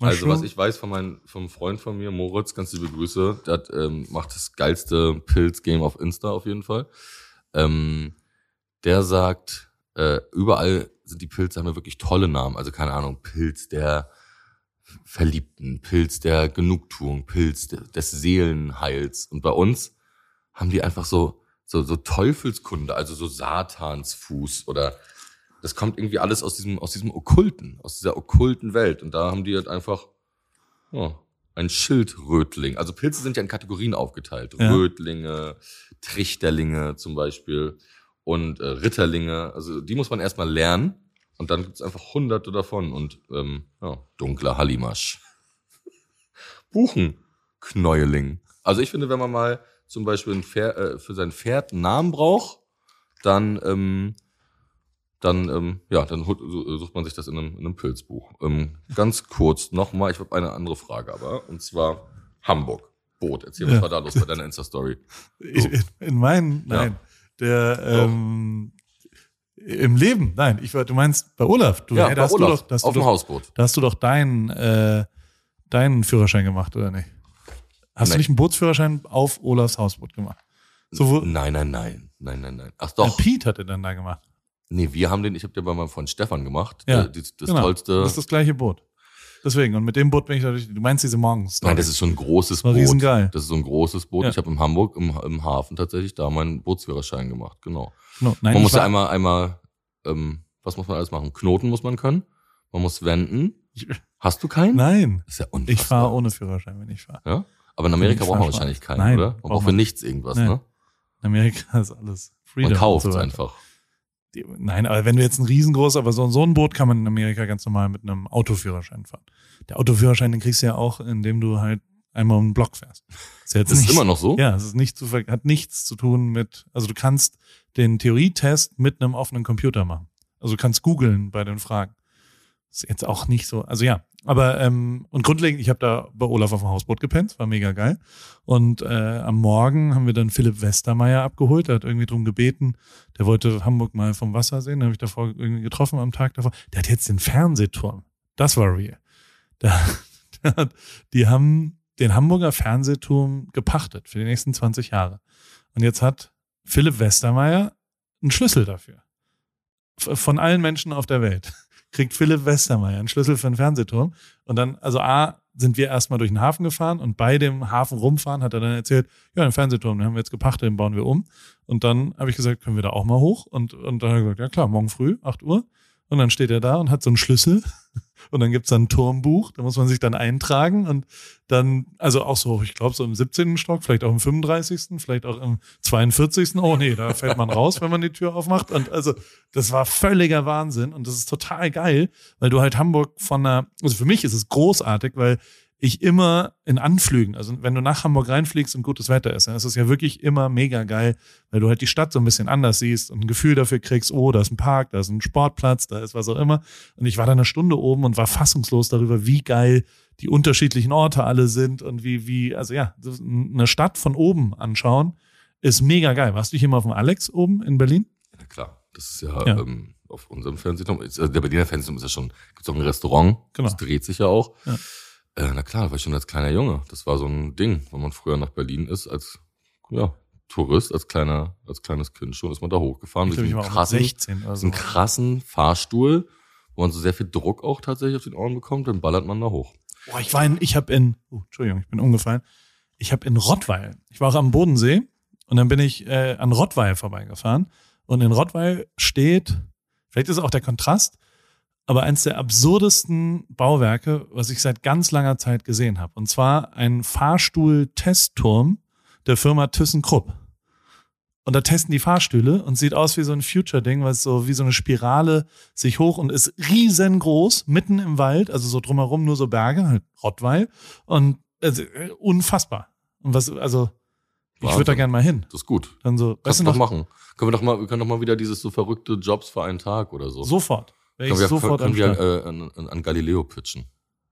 Also was Mushroom? ich weiß von meinem vom Freund von mir, Moritz, ganz liebe Grüße, der hat, ähm, macht das geilste Pilz-Game auf Insta auf jeden Fall. Ähm, der sagt, äh, überall sind die Pilze, haben ja wirklich tolle Namen. Also keine Ahnung, Pilz der Verliebten, Pilz der Genugtuung, Pilz de- des Seelenheils. Und bei uns haben die einfach so, so, so Teufelskunde, also so Satansfuß oder das kommt irgendwie alles aus diesem, aus diesem Okkulten, aus dieser okkulten Welt. Und da haben die halt einfach ja, ein Schildrötling. Also Pilze sind ja in Kategorien aufgeteilt. Ja. Rötlinge, Trichterlinge zum Beispiel und äh, Ritterlinge. Also die muss man erstmal lernen. Und dann gibt's einfach hunderte davon. Und ähm, ja, dunkler Hallimasch. Buchenknäueling. Also ich finde, wenn man mal zum Beispiel ein Pferd, äh, für sein Pferd einen Namen braucht, dann, ähm, dann, ähm, ja, dann su- sucht man sich das in einem, in einem Pilzbuch. Ähm, ganz kurz nochmal, ich habe eine andere Frage aber, und zwar Hamburg. Boot, erzähl, was Ja. war da los bei deiner Insta-Story? Ich, in, in meinen, Ja. nein. Der, ähm, im Leben, nein. Ich, du meinst bei Olaf. Du, Ja, hey, bei hast du Olaf, doch, auf du dem doch, Hausboot. da hast du doch deinen, äh, deinen Führerschein gemacht, oder nicht? Hast du Nein. nicht einen Bootsführerschein auf Olafs Hausboot gemacht? So, Nein, nein, nein, nein, nein, nein. Ach der doch, Pete hat er dann da gemacht. Nee, wir haben den, ich habe den bei meinem Freund Stefan gemacht. Ja, die, das genau. tollste. Das ist das gleiche Boot. Deswegen, und mit dem Boot bin ich dadurch, du meinst diese morgens. Nein, das ist schon ein großes Boot. riesengeil. Das ist so ein großes Boot. Ja. Ich habe in Hamburg im, im Hafen tatsächlich da meinen Bootsführerschein gemacht. Genau. no, nein, man ich muss ja einmal, einmal, ähm, was muss man alles machen? Knoten muss man können. Man muss wenden. Hast du keinen? Nein, Das ist ja ich unfassbar. fahre ohne Führerschein, wenn ich fahre. Ja? Aber in Amerika Ich braucht man wahrscheinlich keinen, Nein, oder? Man braucht für nichts irgendwas, Nee. ne? In Amerika ist alles Freedom. Man kauft so einfach. Nein, aber wenn du jetzt ein riesengroßes, aber so, so ein Boot kann man in Amerika ganz normal mit einem Autoführerschein fahren. Der Autoführerschein, den kriegst du ja auch, indem du halt einmal um den Block fährst. Ist jetzt Das ist nicht, immer noch so? Ja, es ist nicht zu, hat nichts zu tun mit, also du kannst den Theorietest mit einem offenen Computer machen. Also du kannst googeln bei den Fragen. Ist jetzt auch nicht so, also ja. Aber, ähm, und grundlegend, ich habe da bei Olaf auf dem Hausboot gepennt, war mega geil. Und äh, am Morgen haben wir dann Philipp Westermeier abgeholt, der hat irgendwie drum gebeten, der wollte Hamburg mal vom Wasser sehen, den habe ich davor irgendwie getroffen am Tag davor. Der hat jetzt den Fernsehturm. Das war real. Der, hat, die haben den Hamburger Fernsehturm gepachtet für die nächsten 20 Jahre. Und jetzt hat Philipp Westermeier einen Schlüssel dafür. Von allen Menschen auf der Welt kriegt Philipp Westermeier einen Schlüssel für einen Fernsehturm. Und dann, also A, sind wir erstmal durch den Hafen gefahren und bei dem Hafen rumfahren hat er dann erzählt, ja, den Fernsehturm, den haben wir jetzt gepachtet, den bauen wir um. Und dann habe ich gesagt, können wir da auch mal hoch? Und, und dann hat er gesagt, ja klar, morgen früh, 8 Uhr. Und dann steht er da und hat so einen Schlüssel. Und dann gibt's dann ein Turmbuch, da muss man sich dann eintragen und dann, also auch so, ich glaube, so im 17. Stock, vielleicht auch im 35., vielleicht auch im 42. Oh nee, da fällt man raus, wenn man die Tür aufmacht. Und also, das war völliger Wahnsinn und das ist total geil, weil du halt Hamburg von einer, also für mich ist es großartig, weil ich immer in Anflügen, also wenn du nach Hamburg reinfliegst und gutes Wetter ist, dann ist es ja wirklich immer mega geil, weil du halt die Stadt so ein bisschen anders siehst und ein Gefühl dafür kriegst, oh, da ist ein Park, da ist ein Sportplatz, da ist was auch immer. Und ich war da eine Stunde oben und war fassungslos darüber, wie geil die unterschiedlichen Orte alle sind und wie, wie, also ja, eine Stadt von oben anschauen ist mega geil. Warst du hier mal auf dem Alex oben in Berlin? Ja, klar. Das ist ja, Ja. Ähm, auf unserem Fernsehturm. Also der Berliner Fernsehturm ist ja schon, gibt's auch ein Restaurant. Genau. Das dreht sich ja auch. Ja. Äh, na klar, war ich schon als kleiner Junge. Das war so ein Ding, wenn man früher nach Berlin ist, als ja, Tourist, als kleiner, als kleines Kind schon, ist man da hochgefahren. Ich glaube, krassen, 16 oder so. diesen krassen Fahrstuhl, wo man so sehr viel Druck auch tatsächlich auf den Ohren bekommt, dann ballert man da hoch. Boah, ich war in, ich habe in, oh, Entschuldigung, ich bin umgefallen. Ich habe in Rottweil, ich war auch am Bodensee und dann bin ich äh, an Rottweil vorbeigefahren und in Rottweil steht, vielleicht ist es auch der Kontrast, aber eins der absurdesten Bauwerke, was ich seit ganz langer Zeit gesehen habe. Und zwar ein Fahrstuhl-Testturm der Firma ThyssenKrupp. Und da testen die Fahrstühle und sieht aus wie so ein Future-Ding, was so wie so eine Spirale sich hoch und ist riesengroß, mitten im Wald, also so drumherum nur so Berge, halt Rottweil. Und also, unfassbar. Und was, also, ich würde da Wahnsinn. gern mal hin. Das ist gut. Dann so, Kannst weißt du noch, machen. Können wir doch mal, wir können doch mal wieder dieses so verrückte Jobs für einen Tag oder so. sofort. Können wir, sofort können wir äh, an, an, an Galileo pitchen.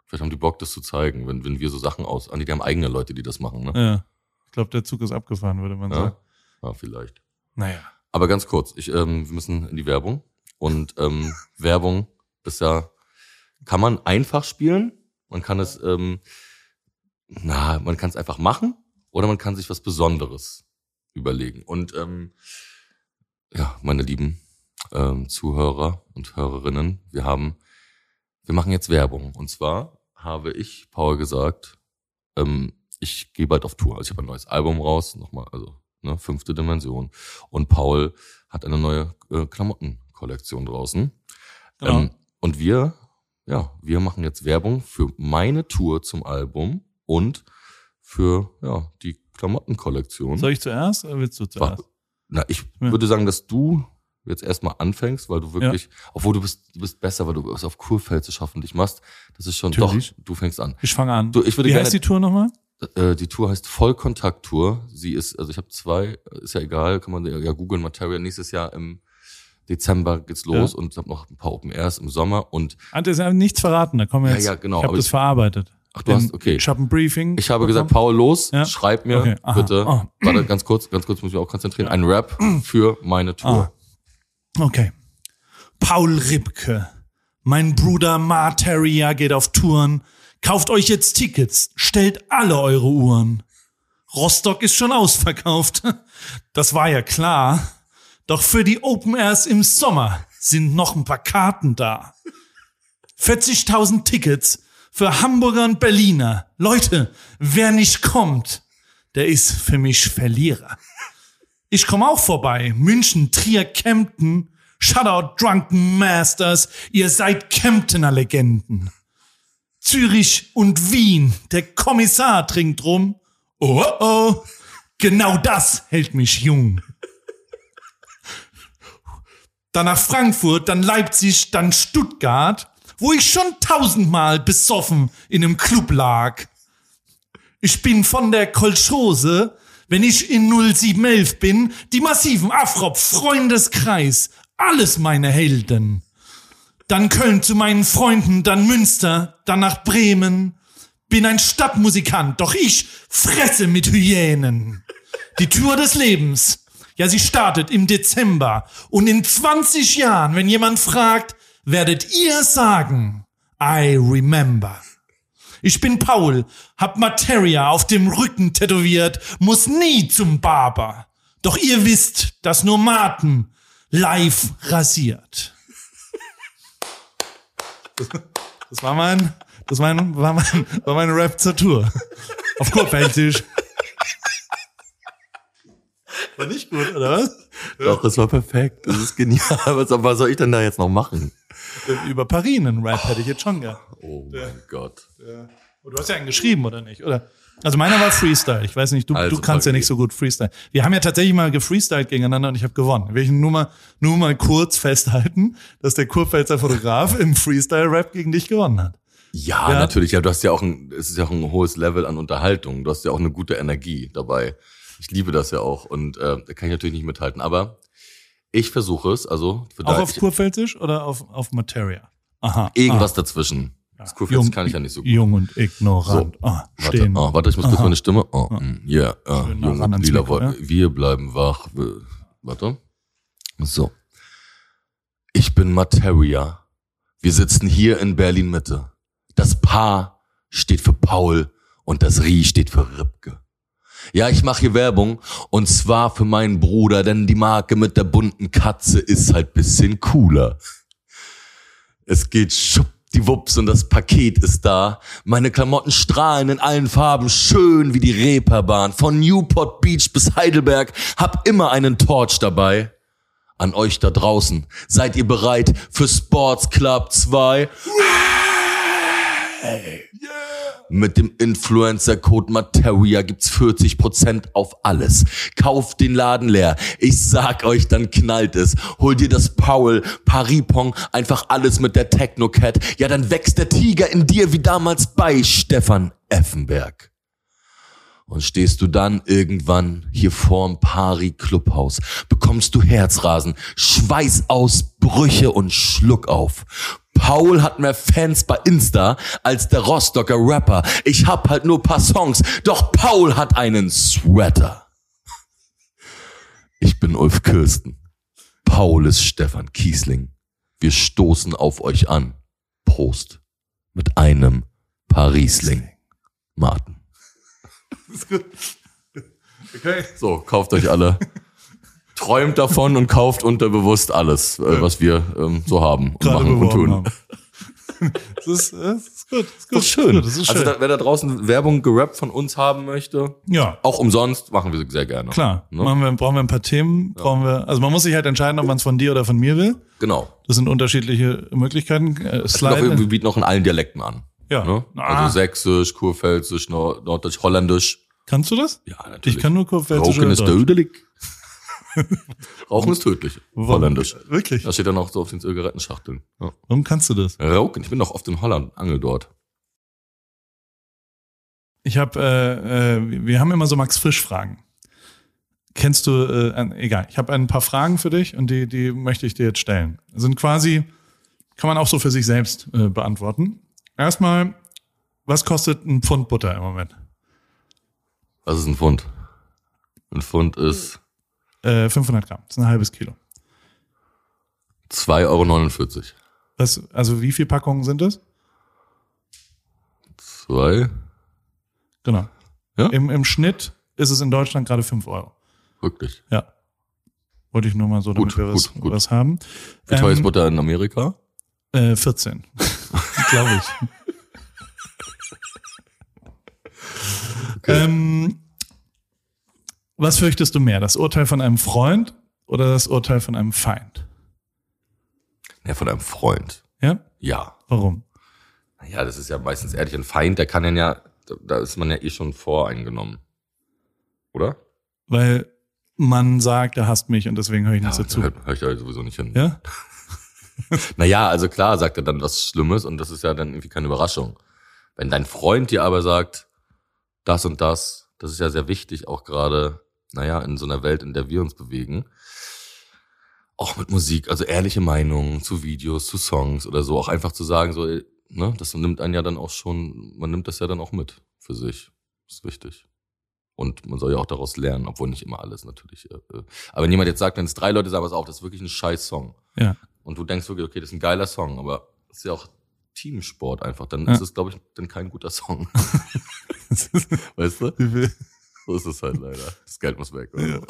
Vielleicht haben die Bock, das zu zeigen, wenn, wenn wir so Sachen aus. Ah, nee, die haben eigene Leute, die das machen, ne? Ja. Ich glaube, der Zug ist abgefahren, würde man sagen. Ja, ja vielleicht. Naja. Aber ganz kurz, ich, ähm, wir müssen in die Werbung. Und ähm, Werbung ist ja, kann man einfach spielen. Man kann es, ähm, na, man kann es einfach machen oder man kann sich was Besonderes überlegen. Und ähm, ja, meine lieben ähm, Zuhörer und Hörerinnen, wir haben, wir machen jetzt Werbung. Und zwar habe ich Paul gesagt, ähm, ich gehe bald auf Tour. Also ich habe ein neues Album raus, nochmal, also ne, fünfte Dimension. Und Paul hat eine neue äh, Klamottenkollektion draußen. Genau. Ähm, und wir, ja, wir machen jetzt Werbung für meine Tour zum Album und für ja die Klamottenkollektion. Soll ich zuerst oder willst du zuerst? Na, ich Ja. würde sagen, dass du jetzt erstmal anfängst, weil du wirklich, obwohl du bist, du bist besser, weil du es auf Kurfeld zu schaffen dich machst. Das ist schon Natürlich. doch, du fängst an. Ich fange an. Du, ich würde Wie gerne, heißt die Tour nochmal? Äh, die Tour heißt Vollkontakt-Tour. Sie ist, also ich habe zwei, ist ja egal, kann man ja googeln, Materia. Nächstes Jahr im Dezember geht's los Ja. und ich habe noch ein paar Open Airs im Sommer und Hat er ja nichts verraten, da kommen wir Ja, jetzt. ja, genau, Ich habe das ich- verarbeitet. Ach, du hast- okay. Ich habe ein Briefing. ich habe bekommen. gesagt, Paul, los, Ja. schreib mir Okay, bitte, oh. warte, ganz kurz, ganz kurz muss ich mich auch konzentrieren, ein Rap für meine Tour. Okay. Paul Ripke. Mein Bruder Materia geht auf Touren. Kauft euch jetzt Tickets. Stellt alle eure Uhren. Rostock ist schon ausverkauft. Das war ja klar. Doch für die Open Airs im Sommer sind noch ein paar Karten da. 40.000 Tickets für Hamburger und Berliner. Leute, wer nicht kommt, der ist für mich Verlierer. Ich komme auch vorbei. München, Trier, Kempten. Shoutout Drunken Masters. Ihr seid Kemptener Legenden. Zürich und Wien. Der Kommissar trinkt rum. Oh, oh. Genau das hält mich jung. Dann nach Frankfurt, dann Leipzig, dann Stuttgart, wo ich schon tausendmal besoffen in einem Club lag. Ich bin von der Kolchose, wenn ich in 0711 bin, die massiven Afrop, Freundeskreis, alles meine Helden. Dann Köln zu meinen Freunden, dann Münster, dann nach Bremen. Bin ein Stadtmusikant, doch ich fresse mit Hyänen. Die Tour des Lebens. Ja, sie startet im Dezember. Und in 20 Jahren, wenn jemand fragt, werdet ihr sagen, I remember. Ich bin Paul, hab Materia auf dem Rücken tätowiert, muss nie zum Barber. Doch ihr wisst, dass nur Martin live rasiert. Das war mein, das war mein, war mein, war mein Rap zur Tour. Auf Kurpfälzisch. War nicht gut, oder was? Doch, es war perfekt, das ist genial, was, was soll ich denn da jetzt noch machen? Über Paris einen Rap hätte ich jetzt schon gern. Oh mein Gott. Du hast ja einen geschrieben, oder nicht? Oder? Also meiner war Freestyle. Ich weiß nicht, du, Also du kannst ja nicht so gut Freestyle. Wir haben ja tatsächlich mal gefreestylt gegeneinander und ich habe gewonnen. Will ich nur mal, nur mal kurz festhalten, dass der Kurpfälzer Fotograf im Freestyle-Rap gegen dich gewonnen hat. Ja, Ja. natürlich. Ja, du hast ja auch ein, es ist ja auch ein hohes Level an Unterhaltung. Du hast ja auch eine gute Energie dabei. Ich liebe das ja auch und äh, da kann ich natürlich nicht mithalten. Aber ich versuche es, also Auch auf Kurpfälzisch oder auf, auf Materia? Aha. irgendwas dazwischen. Das Kurpfälzisch kann ich ja nicht so gut. Jung und ignorant. So. Ah, Warte, oh, warte, ich muss kurz meine Stimme. Oh, mm, yeah, ja, Schön nah Junge, ran ans lila Mikro, Wolke. Wir bleiben wach. Warte. So. Ich bin Materia. Wir sitzen hier in Berlin Mitte. Das Paar steht für Paul und das Rie steht für Ripke. Ja, ich mache hier Werbung und zwar für meinen Bruder, denn die Marke mit der bunten Katze ist halt bisschen cooler. Es geht schuppdiwupps und das Paket ist da. Meine Klamotten strahlen in allen Farben, schön wie die Reeperbahn. Von Newport Beach bis Heidelberg, hab immer einen Torch dabei. An euch da draußen, seid ihr bereit für Sports Club 2? Mit dem Influencer-Code Materia gibt's 40% auf alles. Kauft den Laden leer. Ich sag euch, dann knallt es. Hol dir das Paul, Paripong, einfach alles mit der Technocat. Ja, dann wächst der Tiger in dir wie damals bei Stefan Effenberg. Und stehst du dann irgendwann hier vorm Pari Clubhaus, bekommst du Herzrasen, Schweißausbrüche und Schluck auf. Paul hat mehr Fans bei Insta als der Rostocker Rapper. Ich hab halt nur paar Songs, doch Paul hat einen Sweater. Ich bin Ulf Kirsten. Paul ist Stefan Kiesling. Wir stoßen auf euch an. Prost. Mit einem Parisling. Martin. Okay. So, kauft euch alle. Träumt davon und kauft unterbewusst alles, äh, was wir ähm, so haben und Gerade machen und tun. haben. Das ist, das ist gut. Das ist gut. Das ist schön. Das ist schön. Also da, wer da draußen Werbung gerappt von uns haben möchte, ja. auch umsonst, machen wir sie sehr gerne. Klar, Ne? machen wir, brauchen wir ein paar Themen, brauchen wir, also man muss sich halt entscheiden, ob man es von dir oder von mir will. Genau. Das sind unterschiedliche Möglichkeiten. Äh, auch, wir bieten auch in allen Dialekten an. Ja. Ne? Ah. Also Sächsisch, Kurpfälzisch, Nord Norddeutsch, Holländisch. Kannst du das? Ja, natürlich. Ich kann nur Kurpfälzisch oder ist Deutsch. Rauchen ist tödlich. Holländisch. Wirklich? Das steht dann auch so auf den Zigarettenschachteln. Ja. Warum kannst du das? Rauchen, ich bin doch oft in Holland, angel dort. Ich habe, äh, äh, wir haben immer so Max Frisch Fragen. Kennst du, äh, egal, ich habe ein paar Fragen für dich und die, die möchte ich dir jetzt stellen. Sind quasi, kann man auch so für sich selbst äh, beantworten. Erstmal, was kostet ein Pfund Butter im Moment? Was ist ein Pfund? Ein Pfund ist Äh, 500 Gramm, das ist ein halbes Kilo. 2,49 Euro. Was, also wie viel Packungen sind es? Zwei? Genau. Ja? Im, Im Schnitt ist es in Deutschland gerade 5 Euro. Wirklich. Ja. Wollte ich nur mal so, damit Gut, wir was, gut, was haben. Wie teuer ist Ähm, Butter in Amerika? Äh, 14. Glaube ich. ähm, was fürchtest du mehr? Das Urteil von einem Freund oder das Urteil von einem Feind? Ja, von einem Freund. Ja? Ja. Warum? Ja, das ist ja meistens ehrlich. Ein Feind, der kann ja, da- da ist man ja eh schon voreingenommen. Oder? Weil man sagt, er hasst mich und deswegen höre ich nicht so da zu. hör, hör ich ja sowieso nicht hin. Ja? Naja, also klar sagt er dann was Schlimmes und das ist ja dann irgendwie keine Überraschung. Wenn dein Freund dir aber sagt, das und das, das ist ja sehr wichtig, auch gerade, naja, in so einer Welt, in der wir uns bewegen. Auch mit Musik, also ehrliche Meinungen zu Videos, zu Songs oder so, auch einfach zu sagen, so, ne, das nimmt einen ja dann auch schon, man nimmt das ja dann auch mit für sich. Ist wichtig. Und man soll ja auch daraus lernen, obwohl nicht immer alles natürlich. Äh, äh. aber wenn jemand jetzt sagt, wenn es drei Leute sagen, pass auf, das ist wirklich ein scheiß Song Ja. und du denkst wirklich, okay, das ist ein geiler Song, aber das ist ja auch Teamsport einfach, dann Ja. ist es, glaube ich, dann kein guter Song. weißt du? So ist es halt leider. Das Geld muss weg. So.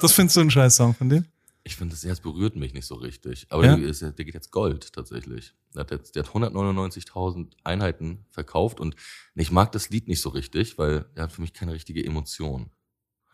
Das findest du ein scheiß Song von dem? Ich finde, das Herz berührt mich nicht so richtig. Aber Ja? der, ist, ja- der geht jetzt Gold tatsächlich. Der hat jetzt, der hat 199.000 Einheiten verkauft und ich mag das Lied nicht so richtig, weil er hat für mich keine richtige Emotion.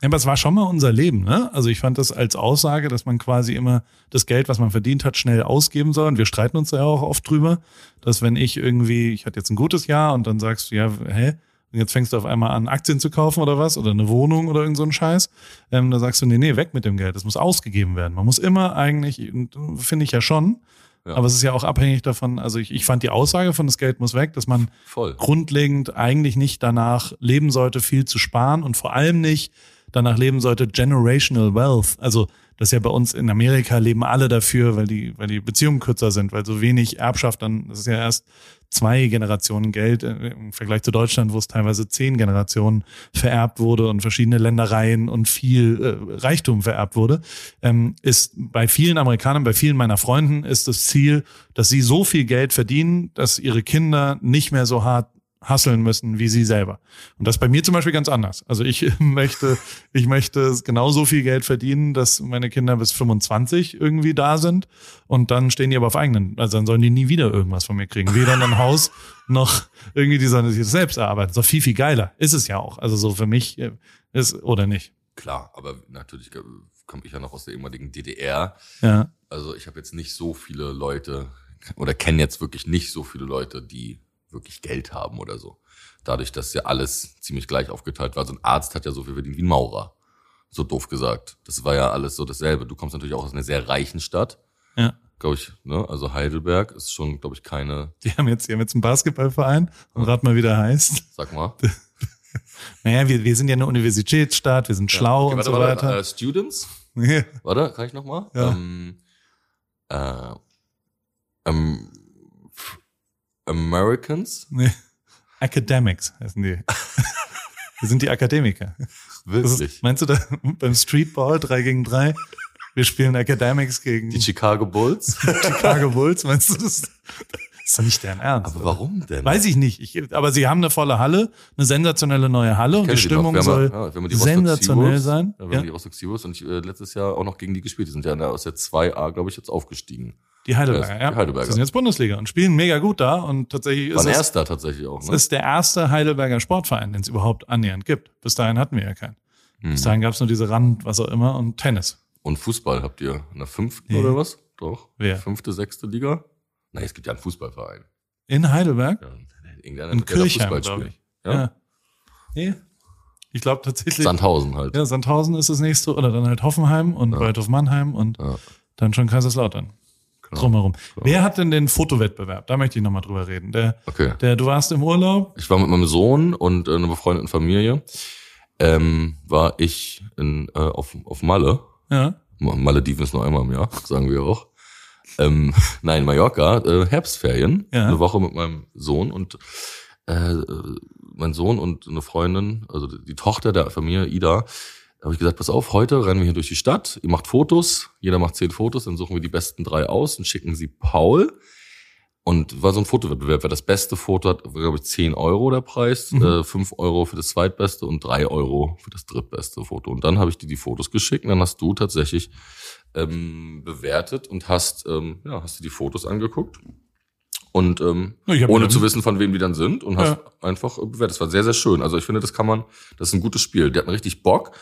Ja, aber es war schon mal unser Leben, ne? Also ich fand das als Aussage, dass man quasi immer das Geld, was man verdient hat, schnell ausgeben soll. Und wir streiten uns da ja auch oft drüber, dass wenn ich irgendwie, ich hatte jetzt ein gutes Jahr und dann sagst du, ja, hä? Und jetzt fängst du auf einmal an, Aktien zu kaufen oder was oder eine Wohnung oder irgend so ein Scheiß. Ähm, da sagst du, nee, nee, weg mit dem Geld. Das muss ausgegeben werden. Man muss immer eigentlich, finde ich ja schon, Ja. aber es ist ja auch abhängig davon, also ich, ich fand die Aussage von das Geld muss weg, dass man Voll. grundlegend eigentlich nicht danach leben sollte, viel zu sparen und vor allem nicht danach leben sollte, generational wealth. Also das ist ja bei uns in Amerika leben alle dafür, weil die, weil die Beziehungen kürzer sind, weil so wenig Erbschaft dann, das ist ja erst zwei Generationen Geld äh, im Vergleich zu Deutschland, wo es teilweise zehn Generationen vererbt wurde und verschiedene Ländereien und viel äh, Reichtum vererbt wurde, ähm, ist bei vielen Amerikanern, bei vielen meiner Freunden ist das Ziel, dass sie so viel Geld verdienen, dass ihre Kinder nicht mehr so hart hasseln müssen wie sie selber. Und das ist bei mir zum Beispiel ganz anders. Also ich möchte, ich möchte genauso viel Geld verdienen, dass meine Kinder bis 25 irgendwie da sind und dann stehen die aber auf eigenen. Also dann sollen die nie wieder irgendwas von mir kriegen. Weder ein Haus noch irgendwie die sollen sich selbst erarbeiten. Doch viel, viel geiler. Ist es ja auch. Also so für mich äh, ist, oder nicht. Klar, aber natürlich komme ich ja noch aus der ehemaligen DDR. Ja. Also ich habe jetzt nicht so viele Leute oder kenne jetzt wirklich nicht so viele Leute, die wirklich Geld haben oder so. Dadurch, dass ja alles ziemlich gleich aufgeteilt war. So ein Arzt hat ja so viel verdient wie ein Maurer. So doof gesagt. Das war ja alles so dasselbe. Du kommst natürlich auch aus einer sehr reichen Stadt, Ja. glaube ich. Ne? Also Heidelberg ist schon, glaube ich, keine. Die haben jetzt, die haben jetzt einen Basketballverein und rat mal, wie der heißt. Sag mal. Naja, wir, wir sind ja eine Universitätsstaat, wir sind schlau Okay, und warte, so warte, weiter. Äh, Students. Ja. Warte, kann ich noch mal? Ja. Ähm, äh, ähm, Americans? Nee. Academics heißen die. Wir sind die Akademiker. Wirklich? ist, meinst du da beim Streetball 3 gegen 3? Wir spielen Academics gegen die Chicago Bulls? Chicago Bulls, meinst du das? Ist doch nicht deren Ernst. Aber warum denn? Weiß ich nicht. Ich, aber sie haben eine volle Halle, eine sensationelle neue Halle und die Stimmung. Wir soll ja, wir die sensationell Seawolves. sein. Ja, wir Ja, haben die Rostock Seawolves und ich, äh, letztes Jahr auch noch gegen die gespielt. Die sind ja aus der 2A, glaube ich, jetzt aufgestiegen. die Heidelberger, Ja, die Heidelberger. Sie sind jetzt Bundesliga und spielen mega gut da und tatsächlich War ist es, erster tatsächlich auch, es ne? ist der erste Heidelberger Sportverein, den es überhaupt annähernd gibt. Bis dahin hatten wir ja keinen. Bis Hm. dahin gab es nur diese Rand, was auch immer und Tennis. Und Fußball habt ihr in der fünften Nee. oder was? Doch. Wer? Fünfte, sechste Liga? Nein, es gibt ja einen Fußballverein. In Heidelberg? Ja, irgendeiner In Kirchheim, Fußball ich. Ja? Ja. Nee. Ich glaube tatsächlich. Sandhausen halt. Ja, Sandhausen ist das nächste oder dann halt Hoffenheim und Ja. Waldhof Mannheim und Ja. dann schon Kaiserslautern. drumherum. Wer hat denn den Fotowettbewerb? Da möchte ich nochmal drüber reden. Der, Okay. der, du warst im Urlaub. Ich war mit meinem Sohn und äh, einer befreundeten Familie. Ähm, war ich in, äh, auf, auf Malle. Ja. Malediven ist nur einmal im Jahr, sagen wir auch. Ähm, nein, Mallorca, äh, Herbstferien, Ja. eine Woche mit meinem Sohn und äh, mein Sohn und eine Freundin, also die Tochter der Familie, Ida, habe ich gesagt, pass auf, heute rennen wir hier durch die Stadt, ihr macht Fotos, jeder macht zehn Fotos, dann suchen wir die besten drei aus und schicken sie Paul. Und war so ein Fotowettbewerb, wer das beste Foto hat, war, glaube ich, 10 Euro der Preis, Mhm. äh, 5 Euro für das zweitbeste und 3 Euro für das drittbeste Foto. Und dann habe ich dir die Fotos geschickt und dann hast du tatsächlich ähm, bewertet und hast, ähm, ja, hast dir die Fotos angeguckt. Und ähm, ohne zu wissen, von wem die dann sind und hast Ja. einfach äh, bewertet. Das war sehr, sehr schön. Also ich finde, das kann man, das ist ein gutes Spiel. Die hatten richtig Bock.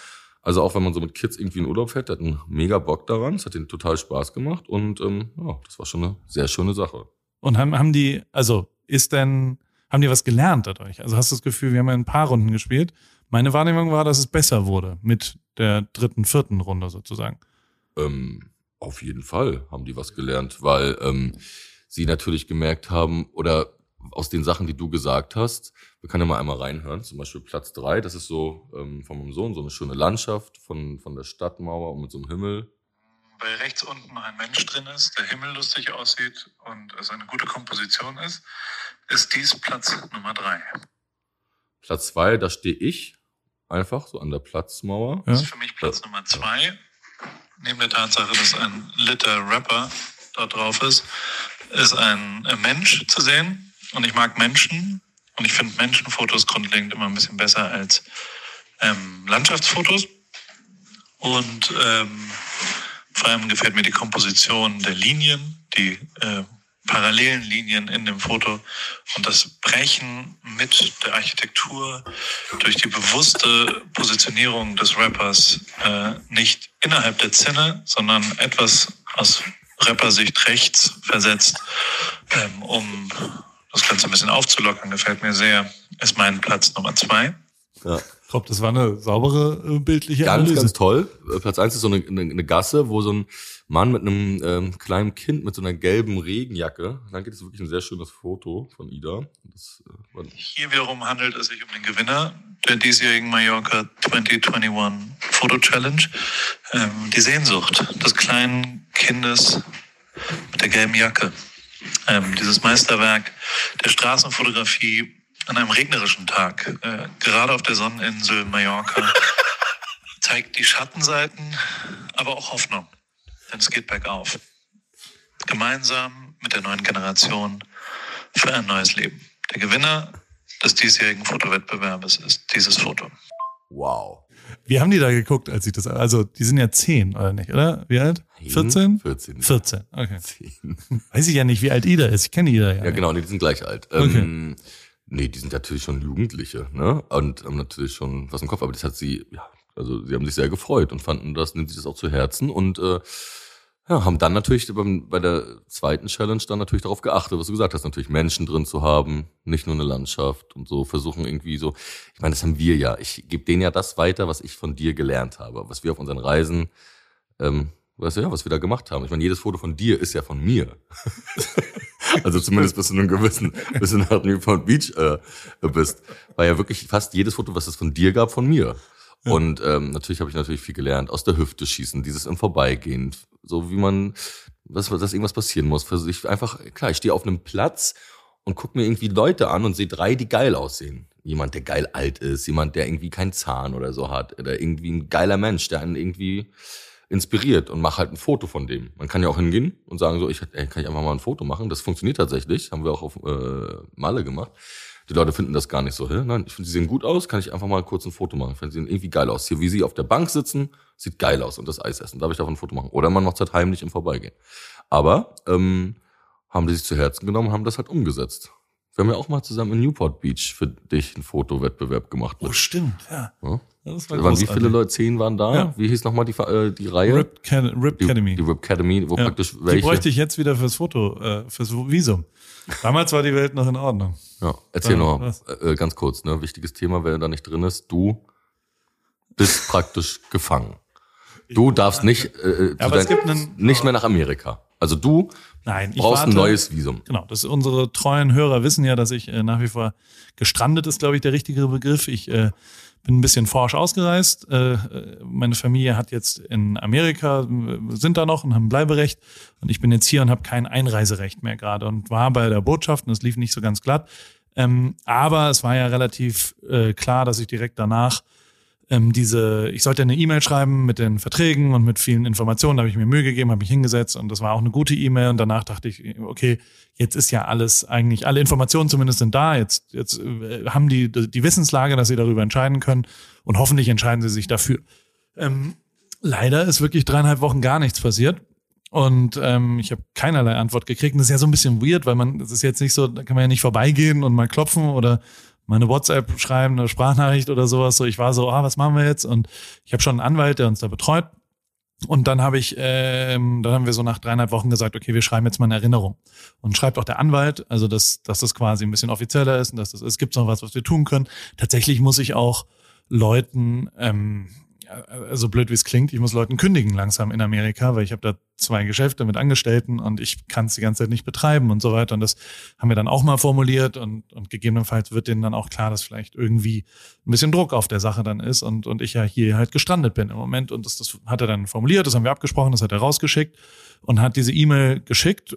Also auch wenn man so mit Kids irgendwie in Urlaub fährt, die hatten mega Bock daran. Es hat ihnen total Spaß gemacht und ähm, ja, das war schon eine sehr schöne Sache. Und haben, haben die, also ist denn, haben die was gelernt dadurch? Also hast du das Gefühl, wir haben ja ein paar Runden gespielt. Meine Wahrnehmung war, dass es besser wurde mit der dritten, vierten Runde sozusagen. Ähm, auf jeden Fall haben die was gelernt, weil ähm, sie natürlich gemerkt haben, oder aus den Sachen, die du gesagt hast, wir können ja mal einmal reinhören, zum Beispiel Platz drei, das ist so ähm, von meinem Sohn so eine schöne Landschaft von, von der Stadtmauer und mit so einem Himmel. weil rechts unten ein Mensch drin ist, der Himmel lustig aussieht und es eine gute Komposition ist, ist dies Platz Nummer drei. Platz zwei, da stehe ich einfach so an der Platzmauer. Das ist für mich Platz Nummer zwei. Neben der Tatsache, dass ein Liter Rapper dort drauf ist, ist ein äh, Mensch zu sehen. Und ich mag Menschen. Und ich finde Menschenfotos grundlegend immer ein bisschen besser als ähm, Landschaftsfotos. Und ähm, vor allem gefällt mir die Komposition der Linien, die äh, parallelen Linien in dem Foto und das Brechen mit der Architektur durch die bewusste Positionierung des Rappers äh, nicht innerhalb der Zinne, sondern etwas aus Rappersicht rechts versetzt, ähm, um das Ganze ein bisschen aufzulockern, gefällt mir sehr, ist mein Platz Nummer zwei. Ja. Ich glaube, das war eine saubere äh, bildliche Ganz, Analyse. ganz toll. Äh, Platz eins ist so eine, eine, eine Gasse, wo so ein Mann mit einem ähm, kleinen Kind mit so einer gelben Regenjacke, dann geht es wirklich ein sehr schönes Foto von Ida. Das, äh, war- Hier wiederum handelt es sich um den Gewinner der diesjährigen Mallorca 2021 Foto Challenge. Ähm, die Sehnsucht des kleinen Kindes mit der gelben Jacke. Ähm, dieses Meisterwerk der Straßenfotografie an einem regnerischen Tag, äh, gerade auf der Sonneninsel Mallorca, zeigt die Schattenseiten, aber auch Hoffnung. Denn es geht bergauf. Gemeinsam mit der neuen Generation für ein neues Leben. Der Gewinner des diesjährigen Fotowettbewerbes ist dieses Foto. wow. Wie haben die da geguckt, als ich das, also die sind ja zehn, oder nicht, oder? Wie alt? 14? 14. 14, okay. 10. Weiß ich ja nicht, wie alt Ida ist. Ich kenne Ida ja. Ja, nicht. genau, die sind gleich alt. Ähm, Nee, die sind natürlich schon Jugendliche, ne? Und haben natürlich schon was im Kopf, aber das hat sie, ja, also sie haben sich sehr gefreut und fanden das, nehmen sich das auch zu Herzen und äh, ja, haben dann natürlich beim, bei der zweiten Challenge dann natürlich darauf geachtet, was du gesagt hast, natürlich Menschen drin zu haben, nicht nur eine Landschaft und so versuchen irgendwie so, ich meine, das haben wir ja, ich gebe denen ja das weiter, was ich von dir gelernt habe, was wir auf unseren Reisen, ähm, weißt du ja, was wir da gemacht haben. Ich meine, jedes Foto von dir ist ja von mir. Also zumindest bis du einem gewissen, bis du nach Newport Beach äh, bist, war ja wirklich fast jedes Foto, was es von dir gab, von mir. Und ähm, natürlich habe ich natürlich viel gelernt, aus der Hüfte schießen, dieses im Vorbeigehen, so wie man, was, dass irgendwas passieren muss. Für sich einfach, klar, ich stehe auf einem Platz und gucke mir irgendwie Leute an und sehe drei, die geil aussehen. Jemand, der geil alt ist, jemand, der irgendwie keinen Zahn oder so hat, oder irgendwie ein geiler Mensch, der einen irgendwie inspiriert und mach halt ein Foto von dem. Man kann ja auch hingehen und sagen so, ich ey, kann ich einfach mal ein Foto machen. Das funktioniert tatsächlich, haben wir auch auf äh, Male gemacht. Die Leute finden das gar nicht so, hä? Nein, ich finde, sie sehen gut aus, kann ich einfach mal kurz ein Foto machen. Ich finde, sie sehen irgendwie geil aus. Hier, wie sie auf der Bank sitzen, sieht geil aus und das Eis essen. Darf ich davon ein Foto machen? Oder man macht es halt heimlich im Vorbeigehen. Aber ähm, haben die sich zu Herzen genommen und haben das halt umgesetzt. Wir haben ja auch mal zusammen in Newport Beach für dich einen Fotowettbewerb gemacht. Oh, stimmt, ja. Ja. Das Da waren wie viele Leute? Zehn waren da? Ja. Wie hieß nochmal die, äh, die Reihe? Rip, Can Rip die, Academy. Die Rip Academy, wo ja. praktisch Die welche. bräuchte ich jetzt wieder fürs Foto, äh, fürs Visum. Damals war die Welt noch in Ordnung. ja, erzähl Ja, noch äh, ganz kurz, ne? Wichtiges Thema, wer da nicht drin ist. Du bist praktisch gefangen. Du darfst nicht, äh, dein- gibt einen- nicht mehr nach Amerika. Also du Nein, brauchst ein warte- neues Visum. Genau, das unsere treuen Hörer wissen ja, dass ich äh, nach wie vor gestrandet ist, glaube ich, der richtige Begriff. Ich äh, bin ein bisschen forsch ausgereist. Äh, meine Familie hat jetzt in Amerika, äh, sind da noch und haben Bleiberecht. Und ich bin jetzt hier und habe kein Einreiserecht mehr gerade und war bei der Botschaft und es lief nicht so ganz glatt. Ähm, aber es war ja relativ äh, klar, dass ich direkt danach ähm, diese, ich sollte eine E-Mail schreiben mit den Verträgen und mit vielen Informationen, da habe ich mir Mühe gegeben, habe mich hingesetzt und das war auch eine gute E-Mail und danach dachte ich, okay, jetzt ist ja alles eigentlich, alle Informationen zumindest sind da, jetzt, jetzt äh, haben die die Wissenslage, dass sie darüber entscheiden können und hoffentlich entscheiden sie sich dafür. Ähm, leider ist wirklich dreieinhalb Wochen gar nichts passiert. Und ähm, ich habe keinerlei Antwort gekriegt. Und das ist ja so ein bisschen weird, weil man, das ist jetzt nicht so, da kann man ja nicht vorbeigehen und mal klopfen oder mal eine WhatsApp schreiben, eine Sprachnachricht oder sowas. So, ich war so, ah, was machen wir jetzt? Und ich habe schon einen Anwalt, der uns da betreut. Und dann habe ich, ähm, dann haben wir so nach dreieinhalb Wochen gesagt, okay, wir schreiben jetzt mal eine Erinnerung. Und schreibt auch der Anwalt, also dass, dass das quasi ein bisschen offizieller ist und dass das, es gibt noch was, was wir tun können. Tatsächlich muss ich auch Leuten, ähm, also blöd wie es klingt, ich muss Leuten kündigen langsam in Amerika, weil ich habe da zwei Geschäfte mit Angestellten und ich kann es die ganze Zeit nicht betreiben und so weiter. Und das haben wir dann auch mal formuliert und, und gegebenenfalls wird denen dann auch klar, dass vielleicht irgendwie ein bisschen Druck auf der Sache dann ist und, und ich ja hier halt gestrandet bin im Moment. Und das, das hat er dann formuliert, das haben wir abgesprochen, das hat er rausgeschickt und hat diese E-Mail geschickt.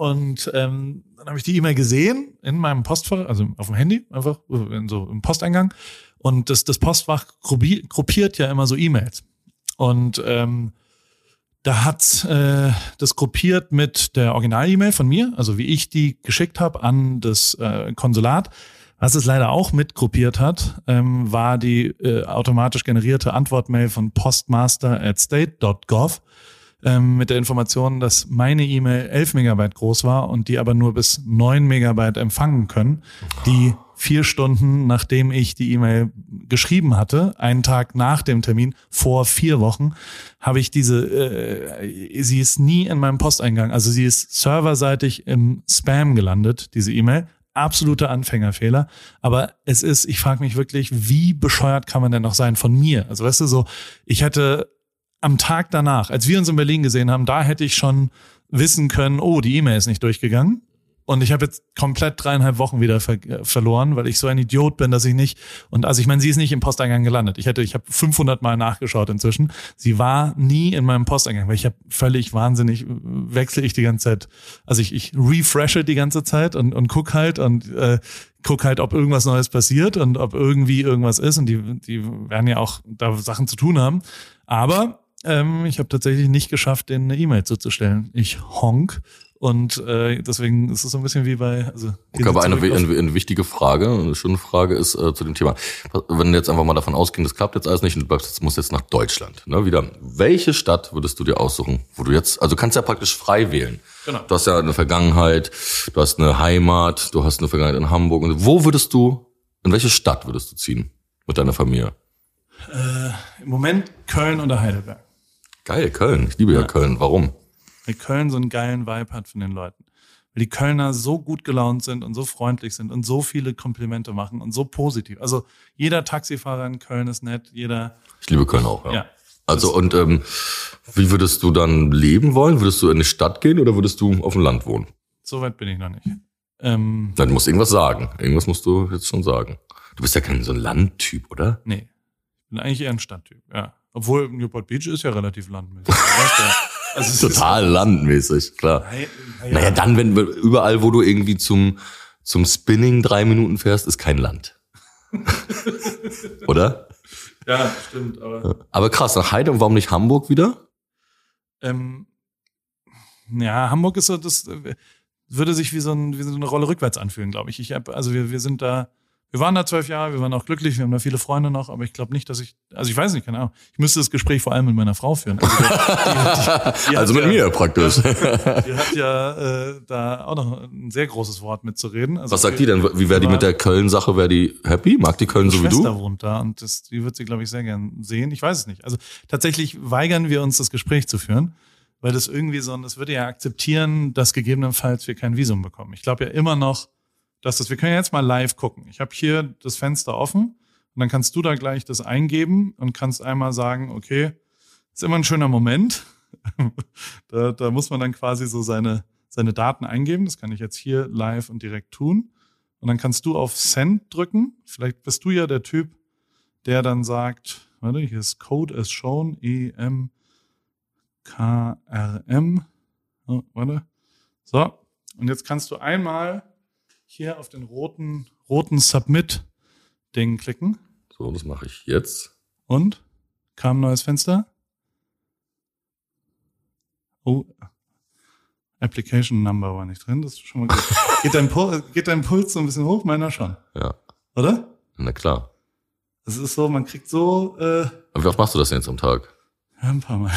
Und ähm, dann habe ich die E-Mail gesehen in meinem Postfach, also auf dem Handy, einfach in so im Posteingang. Und das, das Postfach gruppi- gruppiert ja immer so E-Mails. Und ähm, da hat äh, das gruppiert mit der Original-E-Mail von mir, also wie ich die geschickt habe an das äh, Konsulat. Was es leider auch mit gruppiert hat, ähm, war die äh, automatisch generierte Antwortmail von postmaster at state.gov ähm, mit der Information, dass meine E-Mail 11 Megabyte groß war und die aber nur bis 9 Megabyte empfangen können, die vier Stunden nachdem ich die E-Mail geschrieben hatte, einen Tag nach dem Termin, vor vier Wochen, habe ich diese, äh, sie ist nie in meinem Posteingang, also sie ist serverseitig im Spam gelandet, diese E-Mail. Absoluter Anfängerfehler. Aber es ist, ich frage mich wirklich, wie bescheuert kann man denn noch sein von mir? Also weißt du, so, ich hätte am Tag danach, als wir uns in Berlin gesehen haben, da hätte ich schon wissen können, oh, die E-Mail ist nicht durchgegangen. Und ich habe jetzt komplett dreieinhalb Wochen wieder ver äh, verloren, weil ich so ein Idiot bin, dass ich nicht und also ich meine, sie ist nicht im Posteingang gelandet. Ich hätte, ich habe 500 Mal nachgeschaut inzwischen. Sie war nie in meinem Posteingang, weil ich habe völlig wahnsinnig wechsle ich die ganze Zeit. Also ich, ich refreshe die ganze Zeit und und guck halt und äh, guck halt, ob irgendwas Neues passiert und ob irgendwie irgendwas ist und die die werden ja auch da Sachen zu tun haben. Aber ähm, ich habe tatsächlich nicht geschafft, denen eine E-Mail zuzustellen. Ich honk. Und äh, deswegen ist es so ein bisschen wie bei. Also Okay, aber eine, eine, eine wichtige Frage, eine schöne Frage ist äh, zu dem Thema. Wenn jetzt einfach mal davon ausgehen, das klappt jetzt alles nicht und du bleibst jetzt, musst jetzt nach Deutschland. Ne, wieder. Welche Stadt würdest du dir aussuchen, wo du jetzt, also du kannst ja praktisch frei wählen. Genau. Du hast ja eine Vergangenheit, du hast eine Heimat, du hast eine Vergangenheit in Hamburg. Und wo würdest du, in welche Stadt würdest du ziehen mit deiner Familie? Äh, Im Moment Köln oder Heidelberg. Geil, Köln. Ich liebe ja, Köln. Warum? Weil Köln so einen geilen Vibe hat von den Leuten. Weil die Kölner so gut gelaunt sind und so freundlich sind und so viele Komplimente machen und so positiv. Also jeder Taxifahrer in Köln ist nett, jeder. Ich liebe Köln auch. Ja. Ja. Also und ähm, wie würdest du dann leben wollen? Würdest du in die Stadt gehen oder würdest du auf dem Land wohnen? So weit bin ich noch nicht. Ähm, Dann musst du irgendwas sagen. Irgendwas musst du jetzt schon sagen. Du bist ja kein so ein Landtyp, oder? nee. Ich bin eigentlich eher ein Stadttyp, ja. Obwohl Newport Beach ist ja relativ landmäßig. Also Total landmäßig, klar. Naja, Naja, dann, wenn überall, wo du irgendwie zum, zum Spinning drei Minuten fährst, ist kein Land. Oder? Ja, stimmt, aber. Aber krass, nach Heide und warum nicht Hamburg wieder? Ähm, ja, Hamburg ist so, das äh, würde sich wie so, ein, wie so eine Rolle rückwärts anfühlen, glaube ich. Ich hab, also wir, wir sind da, wir waren da zwölf Jahre, wir waren auch glücklich, wir haben da viele Freunde noch, aber ich glaube nicht, dass ich, also ich weiß nicht, keine Ahnung. Ich müsste das Gespräch vor allem mit meiner Frau führen. Also, die, die, die Also mit ja, mir praktisch. Die hat ja äh, da auch noch ein sehr großes Wort mitzureden. Also Was sagt die denn? Wie wäre die mit der Köln-Sache? Wäre die happy? Mag die Köln so wie Schwester du? wohnt da und das, die wird sie, glaube ich, sehr gern sehen. Ich weiß es nicht. Also tatsächlich weigern wir uns, das Gespräch zu führen, weil das irgendwie so, das würde ja akzeptieren, dass gegebenenfalls wir kein Visum bekommen. Ich glaube ja immer noch, dass das, wir können jetzt mal live gucken. Ich habe hier das Fenster offen und dann kannst du da gleich das eingeben und kannst einmal sagen, okay, ist immer ein schöner Moment. da, da muss man dann quasi so seine, seine Daten eingeben. Das kann ich jetzt hier live und direkt tun. Und dann kannst du auf Send drücken. Vielleicht bist du ja der Typ, der dann sagt, warte, hier ist Code as shown, E M K R M. Oh, warte. So. Und jetzt kannst du einmal hier auf den roten, roten Submit-Ding klicken. So, das mache ich jetzt. Und? Kam ein neues Fenster? Oh, Application Number war nicht drin, das ist schon mal gut. geht, dein Pul geht dein Puls so ein bisschen hoch? Meiner schon. Ja. Oder? Na klar. Es ist so, man kriegt so äh, Aber wie oft machst du das denn jetzt am Tag? ja, ein paar Mal.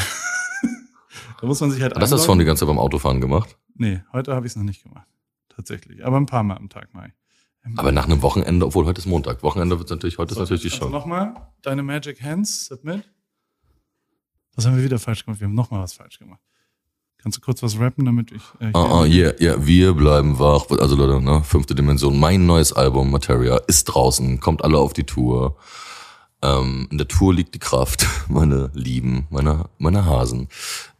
da muss man sich halt Hast du das schon die ganze Zeit beim Autofahren gemacht? Nee, heute habe ich es noch nicht gemacht. Tatsächlich. Aber ein paar Mal am Tag mal. Aber nach einem Wochenende, obwohl heute ist Montag. Wochenende wird natürlich, heute ist natürlich die Also Show. nochmal, deine Magic Hands, Submit. Was haben wir wieder falsch gemacht? Wir haben nochmal was falsch gemacht. Kannst du kurz was rappen, damit ich. Äh, Ah, ah, yeah, yeah, wir bleiben wach. Also Leute, ne, fünfte Dimension. Mein neues Album, Materia, ist draußen. Kommt alle auf die Tour. Ähm, in der Tour liegt die Kraft, meine Lieben, meine, meine Hasen.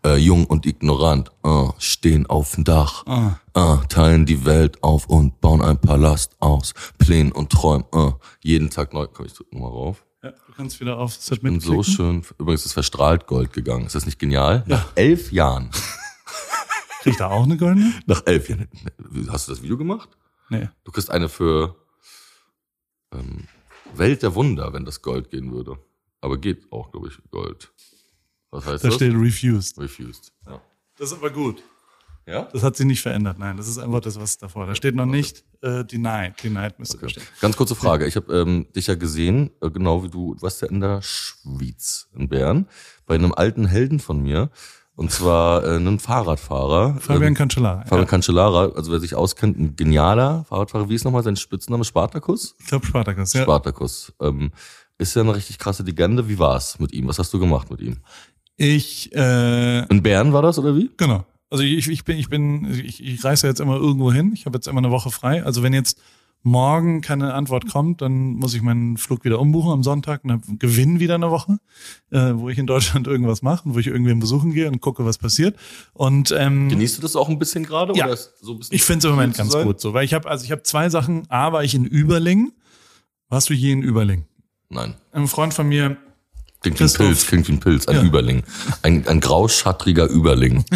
Äh, jung und ignorant, äh, stehen auf dem Dach. Ah. Äh, teilen die Welt auf und bauen ein Palast aus. Plänen und Träumen, äh, jeden Tag neu. Komm, ich drück nochmal rauf. Ja, du kannst wieder auf Submit Und so schön. Übrigens ist verstrahlt Gold gegangen. Ist das nicht genial? Nach elf Jahren. Kriegt er auch eine goldene? Nach elf Jahren. Hast du das Video gemacht? Nee. Du kriegst eine für ähm, Welt der Wunder, wenn das Gold gehen würde. Aber geht auch, glaube ich, Gold. Was heißt Da das? steht refused. Refused. Ja. Das ist aber gut. ja? Das hat sich nicht verändert. Nein, das ist einfach das, was davor. Da steht noch nicht äh, denied. Denied müsste da Okay. stehen. Ganz kurze Frage. Ich habe ähm, dich ja gesehen, äh, genau wie du, du warst ja in der Schweiz, in Bern, bei einem alten Helden von mir. Und zwar äh, einem Fahrradfahrer. Fabian ähm, Cancellara. Fabian Ja. Cancellara, also wer sich auskennt, ein genialer Fahrradfahrer. Wie ist nochmal sein Spitzname? Spartacus? Ich glaube Spartacus. Ja. Spartacus. Ähm, ist ja eine richtig krasse Legende. Wie war's mit ihm? Was hast du gemacht mit ihm? Ich, äh, In Bern war das oder wie? genau. Also ich, ich bin, ich bin, ich, ich reise jetzt immer irgendwo hin. Ich habe jetzt immer eine Woche frei. Also wenn jetzt morgen keine Antwort kommt, dann muss ich meinen Flug wieder umbuchen am Sonntag und dann gewinne wieder eine Woche, äh, wo ich in Deutschland irgendwas mache und wo ich irgendwen besuchen gehe und gucke, was passiert. Und ähm, Genießt du das auch ein bisschen gerade? Ja. Oder ist so ein bisschen Ich finde es im Moment ganz sein? gut so, weil ich habe also ich habe zwei Sachen. A war ich in Überling. Warst du je in Überling? Nein. Ein Freund von mir, Klingt wie ein. Pilz, klingt wie ein Pilz, ein Ja. Überling. Ein, ein grauschattriger Überling.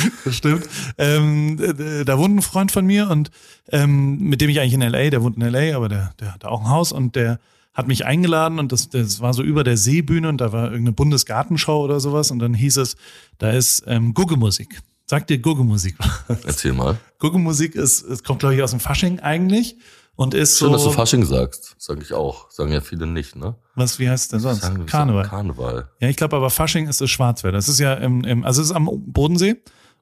das stimmt, ähm, äh, da wohnt ein Freund von mir und ähm, mit dem ich eigentlich in LA, der wohnt in LA, aber der, der hat auch ein Haus und der hat mich eingeladen und das, das war so über der Seebühne und da war irgendeine Bundesgartenschau oder sowas und dann hieß es, da ist ähm, Guggemusik. Sagt dir Guggemusik? Erzähl mal. Guggemusik ist, es kommt glaube ich aus dem Fasching eigentlich und ist Schön, so, dass du Fasching sagst. Sag ich auch. Sagen ja viele nicht, ne? was, wie heißt es denn sonst? Sagen, Karneval. Karneval. Ja, ich glaube aber Fasching ist das Schwarzwälder. Das ist ja im, im also es ist am Bodensee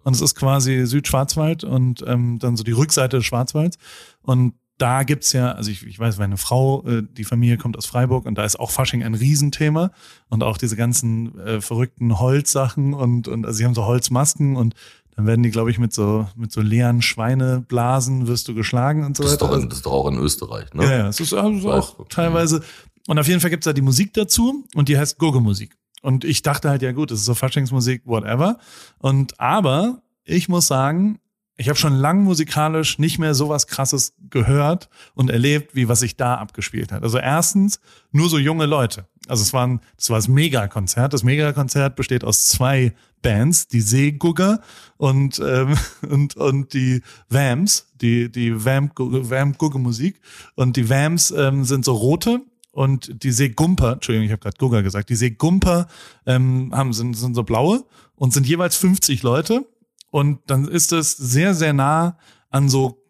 und es ist quasi Südschwarzwald und ähm, dann so die Rückseite des Schwarzwalds. Und da gibt's ja, also ich, ich weiß, meine Frau, äh, die Familie kommt aus Freiburg und da ist auch Fasching ein Riesenthema und auch diese ganzen äh, verrückten Holzsachen und, und also sie haben so Holzmasken und dann werden die, glaube ich, mit so mit so leeren Schweineblasen wirst du geschlagen und so Das ist, weiter. doch in, das ist doch auch in Österreich, ne? Ja, ja, es ist also auch teilweise. Und auf jeden Fall gibt's da die Musik dazu und die heißt Gurgelmusik. Und ich dachte halt, ja gut, das ist so Faschingsmusik, whatever. Und aber ich muss sagen, ich habe schon lang musikalisch nicht mehr sowas krasses gehört und erlebt, wie was sich da abgespielt hat. Also erstens nur so junge Leute. Also es war ein, das war das Megakonzert. Das Megakonzert besteht aus zwei Bands, die Seegugger und ähm, und und die Vamps, die die Vamp Vamp Gugge Musik und die Vamps ähm, sind so rote und die Seegumper, Entschuldigung, ich habe gerade Gugger gesagt, die Seegumper ähm, haben sind sind so blaue und sind jeweils 50 Leute. Und dann ist es sehr sehr nah an so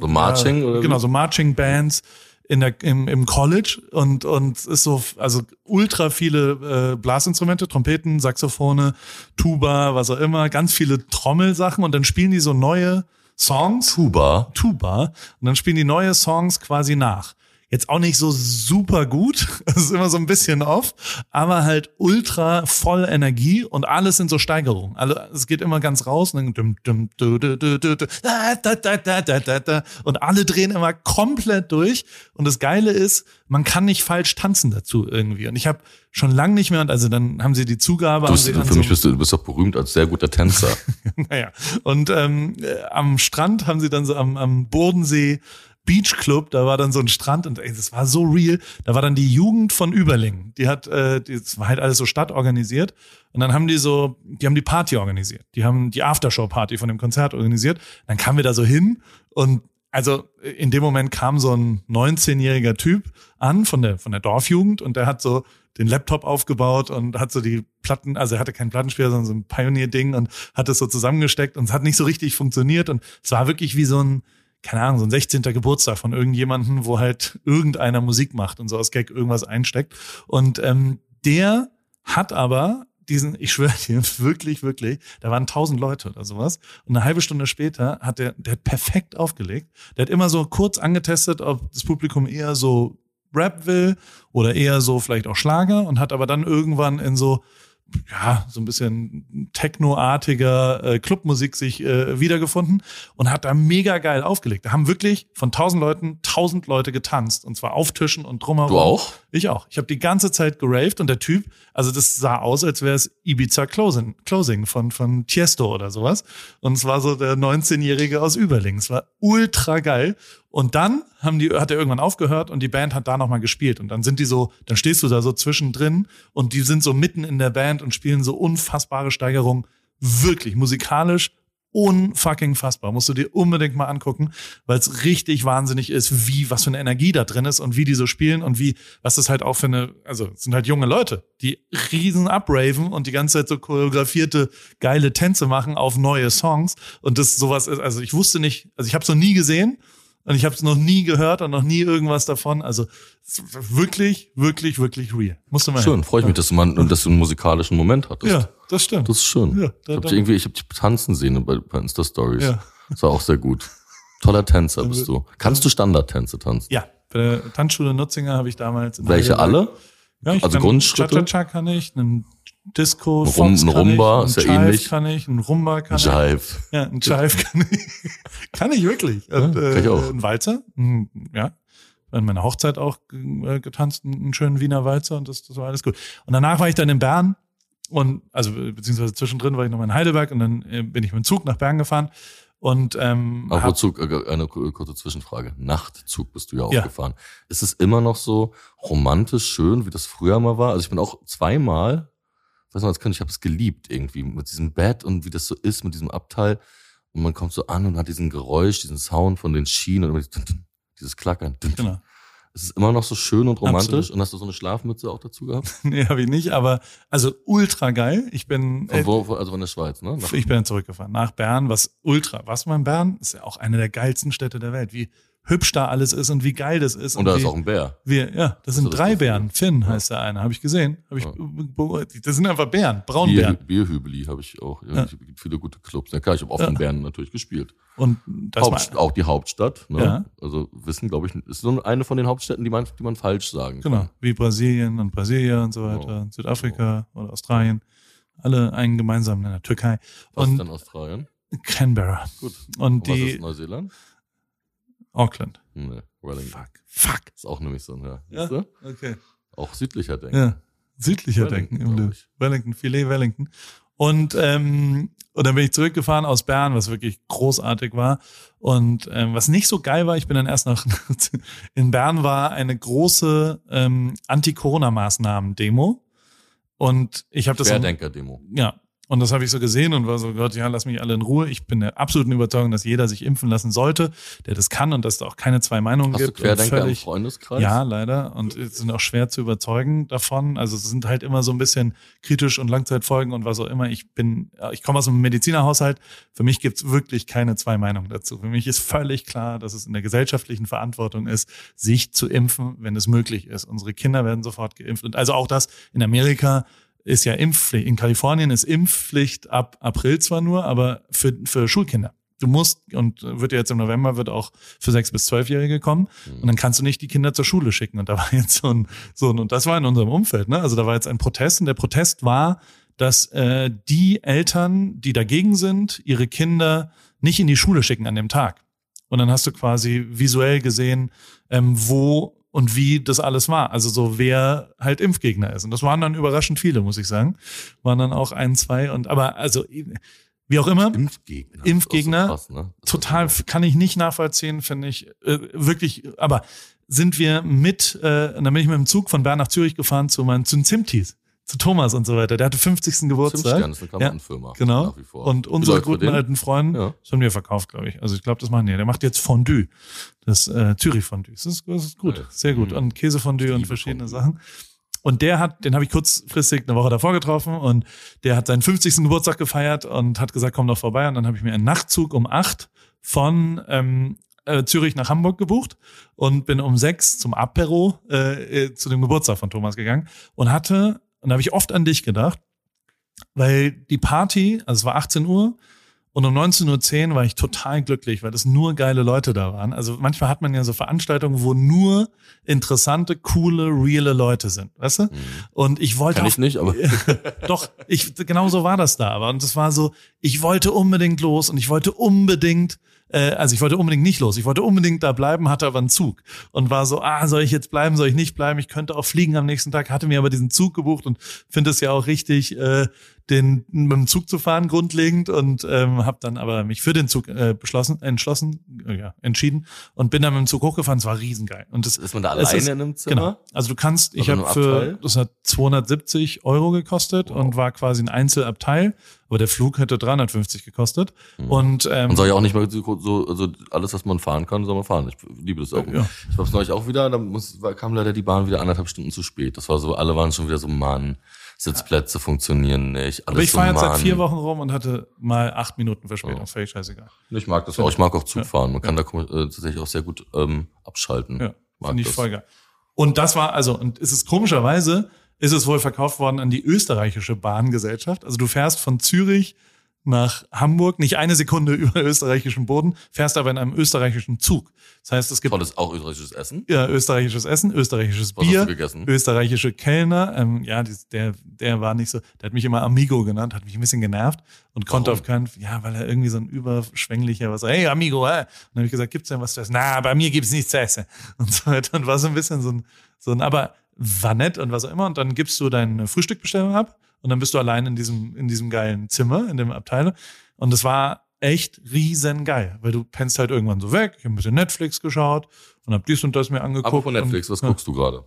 So Marching ja, oder genau so Marching Bands in der im, im College. Und und es ist so also ultra viele äh, Blasinstrumente Trompeten Saxophone Tuba was auch immer ganz viele Trommelsachen. Und dann spielen die so neue Songs. Tuba. Tuba. Und dann spielen die neue Songs quasi nach Jetzt auch nicht so super gut. Das ist immer so ein bisschen off, aber halt ultra voll Energie und alles sind so Steigerungen. Also es geht immer ganz raus und, dann alle drehen immer komplett durch. Und das Geile ist, man kann nicht falsch tanzen dazu irgendwie. Und ich habe schon lange nicht mehr, und also dann haben sie die Zugabe. Du bist, für so- mich bist du, du bist doch berühmt als sehr guter Tänzer. naja. Und ähm, äh, am Strand haben sie dann so am, am Bodensee Beach Club, da war dann so ein Strand und ey, das war so real. Da war dann die Jugend von Überlingen. Die hat, äh, die- das war halt alles so stadtorganisiert. Und dann haben die so, die haben die Party organisiert. Die haben die Aftershow-Party von dem Konzert organisiert. Dann kamen wir da so hin und also in dem Moment kam so ein 19-jähriger Typ an von der, von der Dorfjugend und der hat so den Laptop aufgebaut und hat so die Platten, also er hatte keinen Plattenspieler, sondern so ein Pioneer-Ding und hat es so zusammengesteckt und es hat nicht so richtig funktioniert und es war wirklich wie so ein, keine Ahnung, so ein 16. Geburtstag von irgendjemanden, wo halt irgendeiner Musik macht und so aus Gag irgendwas einsteckt. Und ähm, der hat aber diesen, ich schwöre dir, wirklich, wirklich, da waren tausend Leute oder sowas. Und eine halbe Stunde später hat der, der hat perfekt aufgelegt. Der hat immer so kurz angetestet, ob das Publikum eher so Rap will oder eher so vielleicht auch Schlager und hat aber dann irgendwann in so ja, so ein bisschen technoartiger äh, Clubmusik sich äh, wiedergefunden und hat da mega geil aufgelegt. Da haben wirklich von tausend Leuten tausend Leute getanzt und zwar auf Tischen und drumherum. Du auch? Ich auch. Ich habe die ganze Zeit geraved und der Typ, also das sah aus, als wäre es Ibiza Closing, Closing von, von Tiesto oder sowas. Und es war so der 19-Jährige aus Überlingen. Es war ultra geil. Und dann haben die, hat er irgendwann aufgehört und die Band hat da nochmal gespielt. Und dann sind die so, dann stehst du da so zwischendrin und die sind so mitten in der Band und spielen so unfassbare Steigerungen. Wirklich musikalisch unfucking fassbar. Musst du dir unbedingt mal angucken, weil es richtig wahnsinnig ist, wie, was für eine Energie da drin ist und wie die so spielen und wie, was das halt auch für eine, also sind halt junge Leute, die riesen upraven und die ganze Zeit so choreografierte, geile Tänze machen auf neue Songs und das sowas ist, also ich wusste nicht, also ich habe es noch nie gesehen und ich habe es noch nie gehört und noch nie irgendwas davon, also wirklich, wirklich, wirklich real. Musst du mal Schön, freue ich mich, dass du, mal, dass du einen musikalischen Moment hattest. Ja, das stimmt. Das ist schön. Ja, ich da- habe da- dich irgendwie, ich habe dich tanzen sehen bei, bei Insta-Stories. Ja. Das war auch sehr gut. Toller Tänzer bist du. Kannst du Standardtänze tanzen? Ja, bei der Tanzschule Nutzinger habe ich damals. in Welche alle? Ja, ich Also Grundschritte? Cha-Cha-Cha kann ich, einen Disco, Rum- Fox ein Rumba ich, ist ja Jive ähnlich. kann ich, ein Rumba kann ich. Jive. Ja, ein Jive kann ich. kann ich wirklich. Und, kann ich auch. Ein Walzer, ja. An meiner Hochzeit auch äh, getanzt, einen schönen Wiener Walzer und das, das war alles gut. Und danach war ich dann in Bern und, also beziehungsweise zwischendrin war ich noch mal in Heidelberg und dann äh, bin ich mit dem Zug nach Bern gefahren und ähm, äh, eine ku- kurze Zwischenfrage. Nachtzug bist du ja auch Ja. gefahren. Ist es immer noch so romantisch schön, wie das früher mal war? Also ich bin auch zweimal, weiß noch, als Kind, ich habe es geliebt irgendwie, mit diesem Bett und wie das so ist, mit diesem Abteil. Und man kommt so an und hat diesen Geräusch, diesen Sound von den Schienen und dieses, Klackern. genau. Es ist immer noch so schön und romantisch. Absolut. Und hast du so eine Schlafmütze auch dazu gehabt? Nee, habe ich nicht, aber also ultra geil. Ich bin Von wo, von- also von der Schweiz, ne? Nach- Ich bin zurückgefahren nach Bern, was ultra. Was man Bern ist ja auch eine der geilsten Städte der Welt. Wie hübsch da alles ist und wie geil das ist. und da wie, ist auch ein Bär. wir, ja, das sind das drei Gefühl? Bären. Finn Ja. heißt der eine, habe ich gesehen. Habe ich, Ja. Das sind einfach Bären, Bier, Braunbären. Bierhübeli habe ich auch. Ja, Ja. Es gibt viele gute Clubs. Ja, klar, ich habe oft in Bern natürlich gespielt. Und das Haupt, auch die Hauptstadt. Ne? Ja. Also wissen, glaube ich, ist so eine von den Hauptstädten, die man, die man falsch sagen genau, kann. wie Brasilien und Brasilia und so weiter, Ja. Südafrika oder Australien. Alle einen gemeinsamen Nenner, Türkei Was ist und denn Australien? Canberra. Gut. Und Was die ist Neuseeland? Auckland. Nee, Wellington. Fuck. Fuck. Ist auch nämlich so ein, ja. Ja, Siehst du? okay. Auch südlicher denken. Ja, südlicher Wellington, denken im Leben. Wellington, Filet Wellington. Und, ähm, und dann bin ich zurückgefahren aus Bern, was wirklich großartig war. Und ähm, was nicht so geil war, ich bin dann erst nach in Bern war eine große ähm, Anti-Corona-Maßnahmen-Demo. Und ich habe das Querdenker-Demo. ja. Und das habe ich so gesehen und war so, Gott, ja, lass mich alle in Ruhe. Ich bin der absoluten Überzeugung, dass jeder sich impfen lassen sollte, der das kann und dass es da auch keine zwei Meinungen Hast du gibt. und Querdenker im völlig- Freundeskreis? ja, leider. Und es sind auch schwer zu überzeugen davon. Also es sind halt immer so ein bisschen kritisch und Langzeitfolgen und was auch immer. Ich bin, ich komme aus einem Medizinerhaushalt. Für mich gibt's wirklich keine zwei Meinungen dazu. Für mich ist völlig klar, dass es in der gesellschaftlichen Verantwortung ist, sich zu impfen, wenn es möglich ist. Unsere Kinder werden sofort geimpft. Und also auch das in Amerika ist ja Impfpflicht. In Kalifornien ist Impfpflicht ab April zwar nur, aber für, für Schulkinder. du musst, und wird ja jetzt im November, wird auch für sechs bis zwölfjährige kommen. Mhm. Und dann kannst du nicht die Kinder zur Schule schicken. Und da war jetzt so ein, so ein, und das war in unserem Umfeld, ne? Also da war jetzt ein Protest und der Protest war, dass äh, die Eltern, die dagegen sind, ihre Kinder nicht in die Schule schicken an dem Tag. Und dann hast du quasi visuell gesehen, ähm, wo und wie das alles war. Also so, wer halt Impfgegner ist. Und das waren dann überraschend viele, muss ich sagen. Waren dann auch ein, zwei und aber also wie auch immer. Impfgegner. Impfgegner, so krass, ne? Total ist kann ich nicht nachvollziehen, finde ich. Äh, wirklich, aber sind wir mit, äh, und dann bin ich mit dem Zug von Bern nach Zürich gefahren zu meinen, zu den Zimtis, zu Thomas und so weiter. Der hatte 50. so- Geburtstag. Zimtstern ist eine Klamottenfirma. Genau. Wie vor. Und unsere guten alten Freunde, Ja. das haben wir verkauft, glaube ich. Also ich glaube, das machen die. Der macht jetzt Fondue. Das äh, Zürich-Fondue. Das ist, das ist gut. Geil. Sehr gut. Mhm. Und Käsefondue und verschiedene Fondue. Sachen. Und der hat, den habe ich kurzfristig eine Woche davor getroffen und der hat seinen 50. Geburtstag gefeiert und hat gesagt, komm doch vorbei. Und dann habe ich mir einen Nachtzug um acht von ähm, äh, Zürich nach Hamburg gebucht und bin um sechs zum Apero äh, äh, zu dem Geburtstag von Thomas gegangen und hatte, und da habe ich oft an dich gedacht, weil die Party, also es war 18 Uhr und um 19.10 Uhr war ich total glücklich, weil das nur geile Leute da waren. Also manchmal hat man ja so Veranstaltungen, wo nur interessante, coole, reale Leute sind, weißt du? Mhm. Und ich wollte Kann auch ich nicht, aber doch, ich, genau so war das da. Aber und es war so, ich wollte unbedingt los und ich wollte unbedingt, äh, also ich wollte unbedingt nicht los. Ich wollte unbedingt da bleiben, hatte aber einen Zug und war so, ah, soll ich jetzt bleiben, soll ich nicht bleiben? Ich könnte auch fliegen am nächsten Tag, hatte mir aber diesen Zug gebucht und finde es ja auch richtig, äh, den mit dem Zug zu fahren grundlegend und ähm, habe dann aber mich für den Zug äh, beschlossen, entschlossen, äh, ja, entschieden und bin dann mit dem Zug hochgefahren. Es war riesengeil und das ist man da alleine ist- in einem Zimmer? Genau. Also du kannst, ich habe für, das hat 270 Euro gekostet Wow. und war quasi ein Einzelabteil, aber der Flug hätte 350 gekostet. Mhm. Und ähm, Man soll ja auch nicht mal so, so also alles, was man fahren kann, soll man fahren. Ich liebe das auch. Ja. Ich hab's neulich auch wieder, da muss, kam leider die Bahn wieder anderthalb Stunden zu spät. Das war so, alle waren schon wieder so, Mann, Sitzplätze funktionieren nicht. Alles aber ich fahre jetzt seit vier Wochen rum und hatte mal acht Minuten Verspätung. Ja. Völlig scheißegal. Ich mag das auch. Ich mag auch Zug fahren. Man kann da äh, tatsächlich auch sehr gut ähm, abschalten. Ja, finde ich das. voll geil. Und das war, also, und es ist komischerweise, ist es wohl verkauft worden an die österreichische Bahngesellschaft. Also du fährst von Zürich nach Hamburg, nicht eine Sekunde über österreichischen Boden, fährst aber in einem österreichischen Zug. Das heißt, es gibt Tolles, auch österreichisches Essen. ja, österreichisches Essen, österreichisches Was Bier, österreichische Kellner. Ähm, ja, das, der, der war nicht so, der hat mich immer Amigo genannt, hat mich ein bisschen genervt und konnte Warum? auf keinen, ja, weil er irgendwie so ein überschwänglicher war, so, hey Amigo, äh. Und dann habe ich gesagt, gibt's denn was zu essen? Na, bei mir gibt's nichts zu essen. Und so weiter. Und war so ein bisschen so ein, so ein, aber war nett und was auch immer. Und dann gibst du deine Frühstückbestellung ab und dann bist du allein in diesem, in diesem geilen Zimmer, in dem Abteil. Und es war echt riesengeil, weil du pennst halt irgendwann so weg. Ich habe ein bisschen Netflix geschaut und habe dies und das mir angeguckt. Aber von Netflix, und, was guckst du gerade?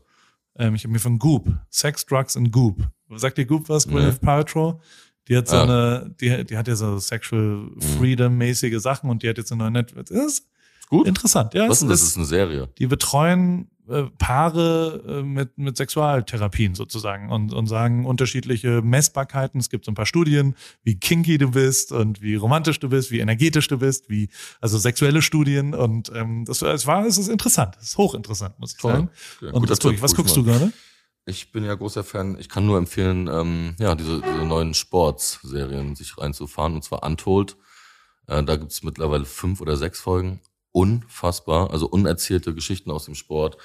ähm, ich habe mir von Goop, Sex, Drugs and Goop. Sagt dir Goop was? Nee. Gwyneth Paltrow? Die hat so Ja. eine, die, die hat ja so Sexual Freedom-mäßige Sachen und die hat jetzt eine neue Netflix. Das ist Gut. interessant, ja. Was es denn das? ist- ist eine Serie. die betreuen äh, Paare äh, mit, mit Sexualtherapien sozusagen und, und sagen unterschiedliche Messbarkeiten. Es gibt so ein paar Studien, wie kinky du bist und wie romantisch du bist, wie energetisch du bist, wie, also sexuelle Studien und ähm, das es war, es ist interessant, es ist hochinteressant, muss ich Toll. sagen. Ja, und guter das Was guckst du gerade? Ich bin ja großer Fan. Ich kann nur empfehlen, ähm, ja, diese, diese neuen Sportserien sich reinzufahren, und zwar Untold. Äh, da gibt's mittlerweile fünf oder sechs Folgen. Unfassbar. Also unerzählte Geschichten aus dem Sport.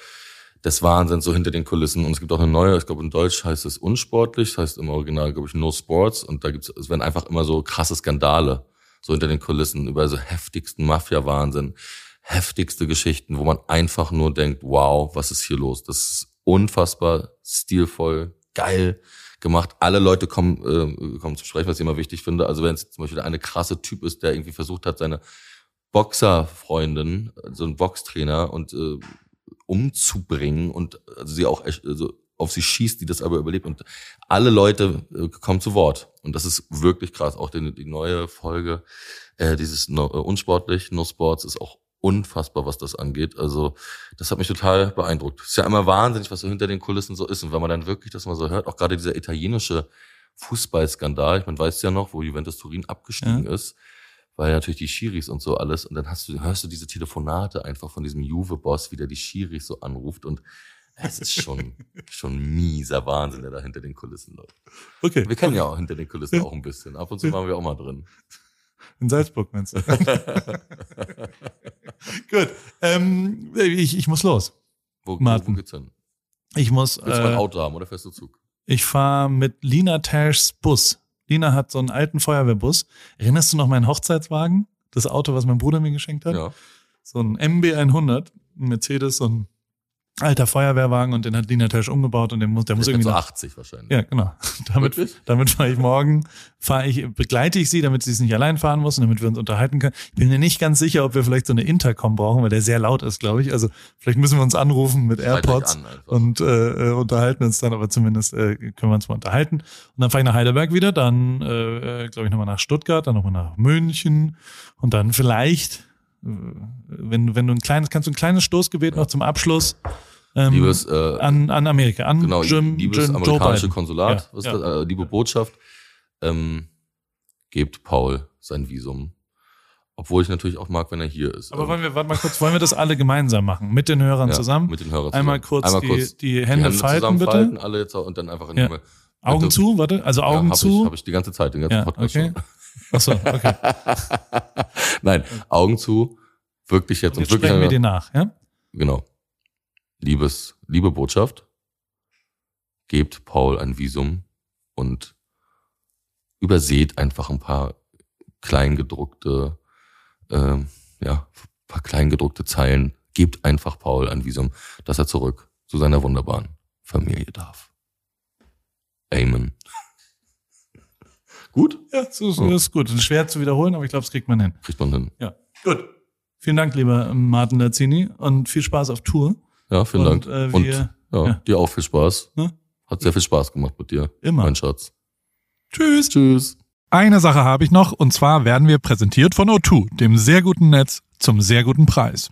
Des Wahnsinns, so hinter den Kulissen. Und es gibt auch eine neue, ich glaube in Deutsch heißt es unsportlich, das heißt im Original, glaube ich, No Sports. Und da gibt's, es werden einfach immer so krasse Skandale, so hinter den Kulissen, über so heftigsten Mafia-Wahnsinn, heftigste Geschichten, wo man einfach nur denkt, wow, was ist hier los? Das ist unfassbar stilvoll, geil gemacht. Alle Leute kommen, äh, kommen zu sprechen, was ich immer wichtig finde. Also wenn es zum Beispiel eine krasse Typ ist, der irgendwie versucht hat, seine Boxerfreundin, so ein Boxtrainer und äh, umzubringen und also sie auch echt, also auf sie schießt, die das aber überlebt und alle Leute äh, kommen zu Wort und das ist wirklich krass. Auch die, die neue Folge, äh, dieses no, äh, unsportlich, No Sports ist auch unfassbar, was das angeht. Also das hat mich total beeindruckt. Es ist ja immer wahnsinnig, was so hinter den Kulissen so ist und wenn man dann wirklich das mal so hört, auch gerade dieser italienische Fußballskandal, ich man weiß ja noch, wo Juventus Turin abgestiegen ist, weil natürlich die Schiris und so alles und dann hast du hörst du diese Telefonate einfach von diesem Juve-Boss, wie der die Schiris so anruft und es ist schon schon mieser Wahnsinn, der da hinter den Kulissen läuft. Okay. Wir kennen ja auch hinter den Kulissen auch ein bisschen. Ab und zu waren wir auch mal drin. In Salzburg meinst du? Gut. Ähm, ich, ich muss los. Wo, Martin. wo geht's hin? Ich muss. Willst du mein Äh, Auto haben oder fährst du Zug? ich fahre mit Lina Tashs Bus. Lina hat so einen alten Feuerwehrbus. Erinnerst du noch meinen Hochzeitswagen? Das Auto, was mein Bruder mir geschenkt hat? Ja. So ein MB100, ein Mercedes, so ein alter Feuerwehrwagen und den hat Lina Tash umgebaut und der muss, der muss fährt irgendwie so noch 80 wahrscheinlich. Ja, genau. Damit, Wirklich? damit fahre ich morgen, fahre ich, begleite ich sie, damit sie es nicht allein fahren muss und damit wir uns unterhalten können. Ich bin mir nicht ganz sicher, ob wir vielleicht so eine Intercom brauchen, weil der sehr laut ist, glaube ich. Also vielleicht müssen wir uns anrufen mit AirPods an und äh, äh, unterhalten uns dann, aber zumindest äh, können wir uns mal unterhalten. Und dann fahre ich nach Heidelberg wieder, dann äh, äh, glaube ich nochmal nach Stuttgart, dann nochmal nach München und dann vielleicht, wenn, wenn du ein kleines, kannst du ein kleines Stoßgebet noch zum Abschluss ähm, Liebes, äh, an, an Amerika, an genau, Jim, liebes Jim, amerikanische. Konsulat, Ja, ja. das? Äh, liebe Botschaft, ähm, gebt Paul sein Visum. Obwohl ich natürlich auch mag, wenn er hier ist. Aber Ähm, wollen wir, warte mal kurz, wollen wir das alle gemeinsam machen? Mit den Hörern ja, zusammen? Mit den Hörern Einmal zusammen. kurz, die, die Hände, falten, zusammenfalten, bitte. alle jetzt und dann einfach in Ja. den Himmel. Augen zu, warte, also Augen ja, hab zu. Ich, hab ich die ganze Zeit, den ganzen ja, Podcast okay. schon. Ach so, okay. Nein, Augen zu, wirklich jetzt Und und, jetzt wirklich. sprechen wir dir nach, ja? Genau. Liebes, liebe Botschaft, gebt Paul ein Visum und überseht einfach ein paar kleingedruckte, ähm, ja, ein paar kleingedruckte Zeilen. Gebt einfach Paul ein Visum, dass er zurück zu seiner wunderbaren Familie darf. Amen. Gut? Ja, so, so ist gut. Das ist schwer zu wiederholen, aber ich glaube, das kriegt man hin. Kriegt man hin. Ja, gut. Vielen Dank, lieber Martin Lazzini und viel Spaß auf Tour. Ja, vielen und, Dank. Äh, und wir ja, ja. dir auch viel Spaß. Ne? Hat sehr viel Spaß gemacht mit dir, immer. mein Schatz. Tschüss. Tschüss. Eine Sache habe ich noch, und zwar werden wir präsentiert von O2, dem sehr guten Netz zum sehr guten Preis.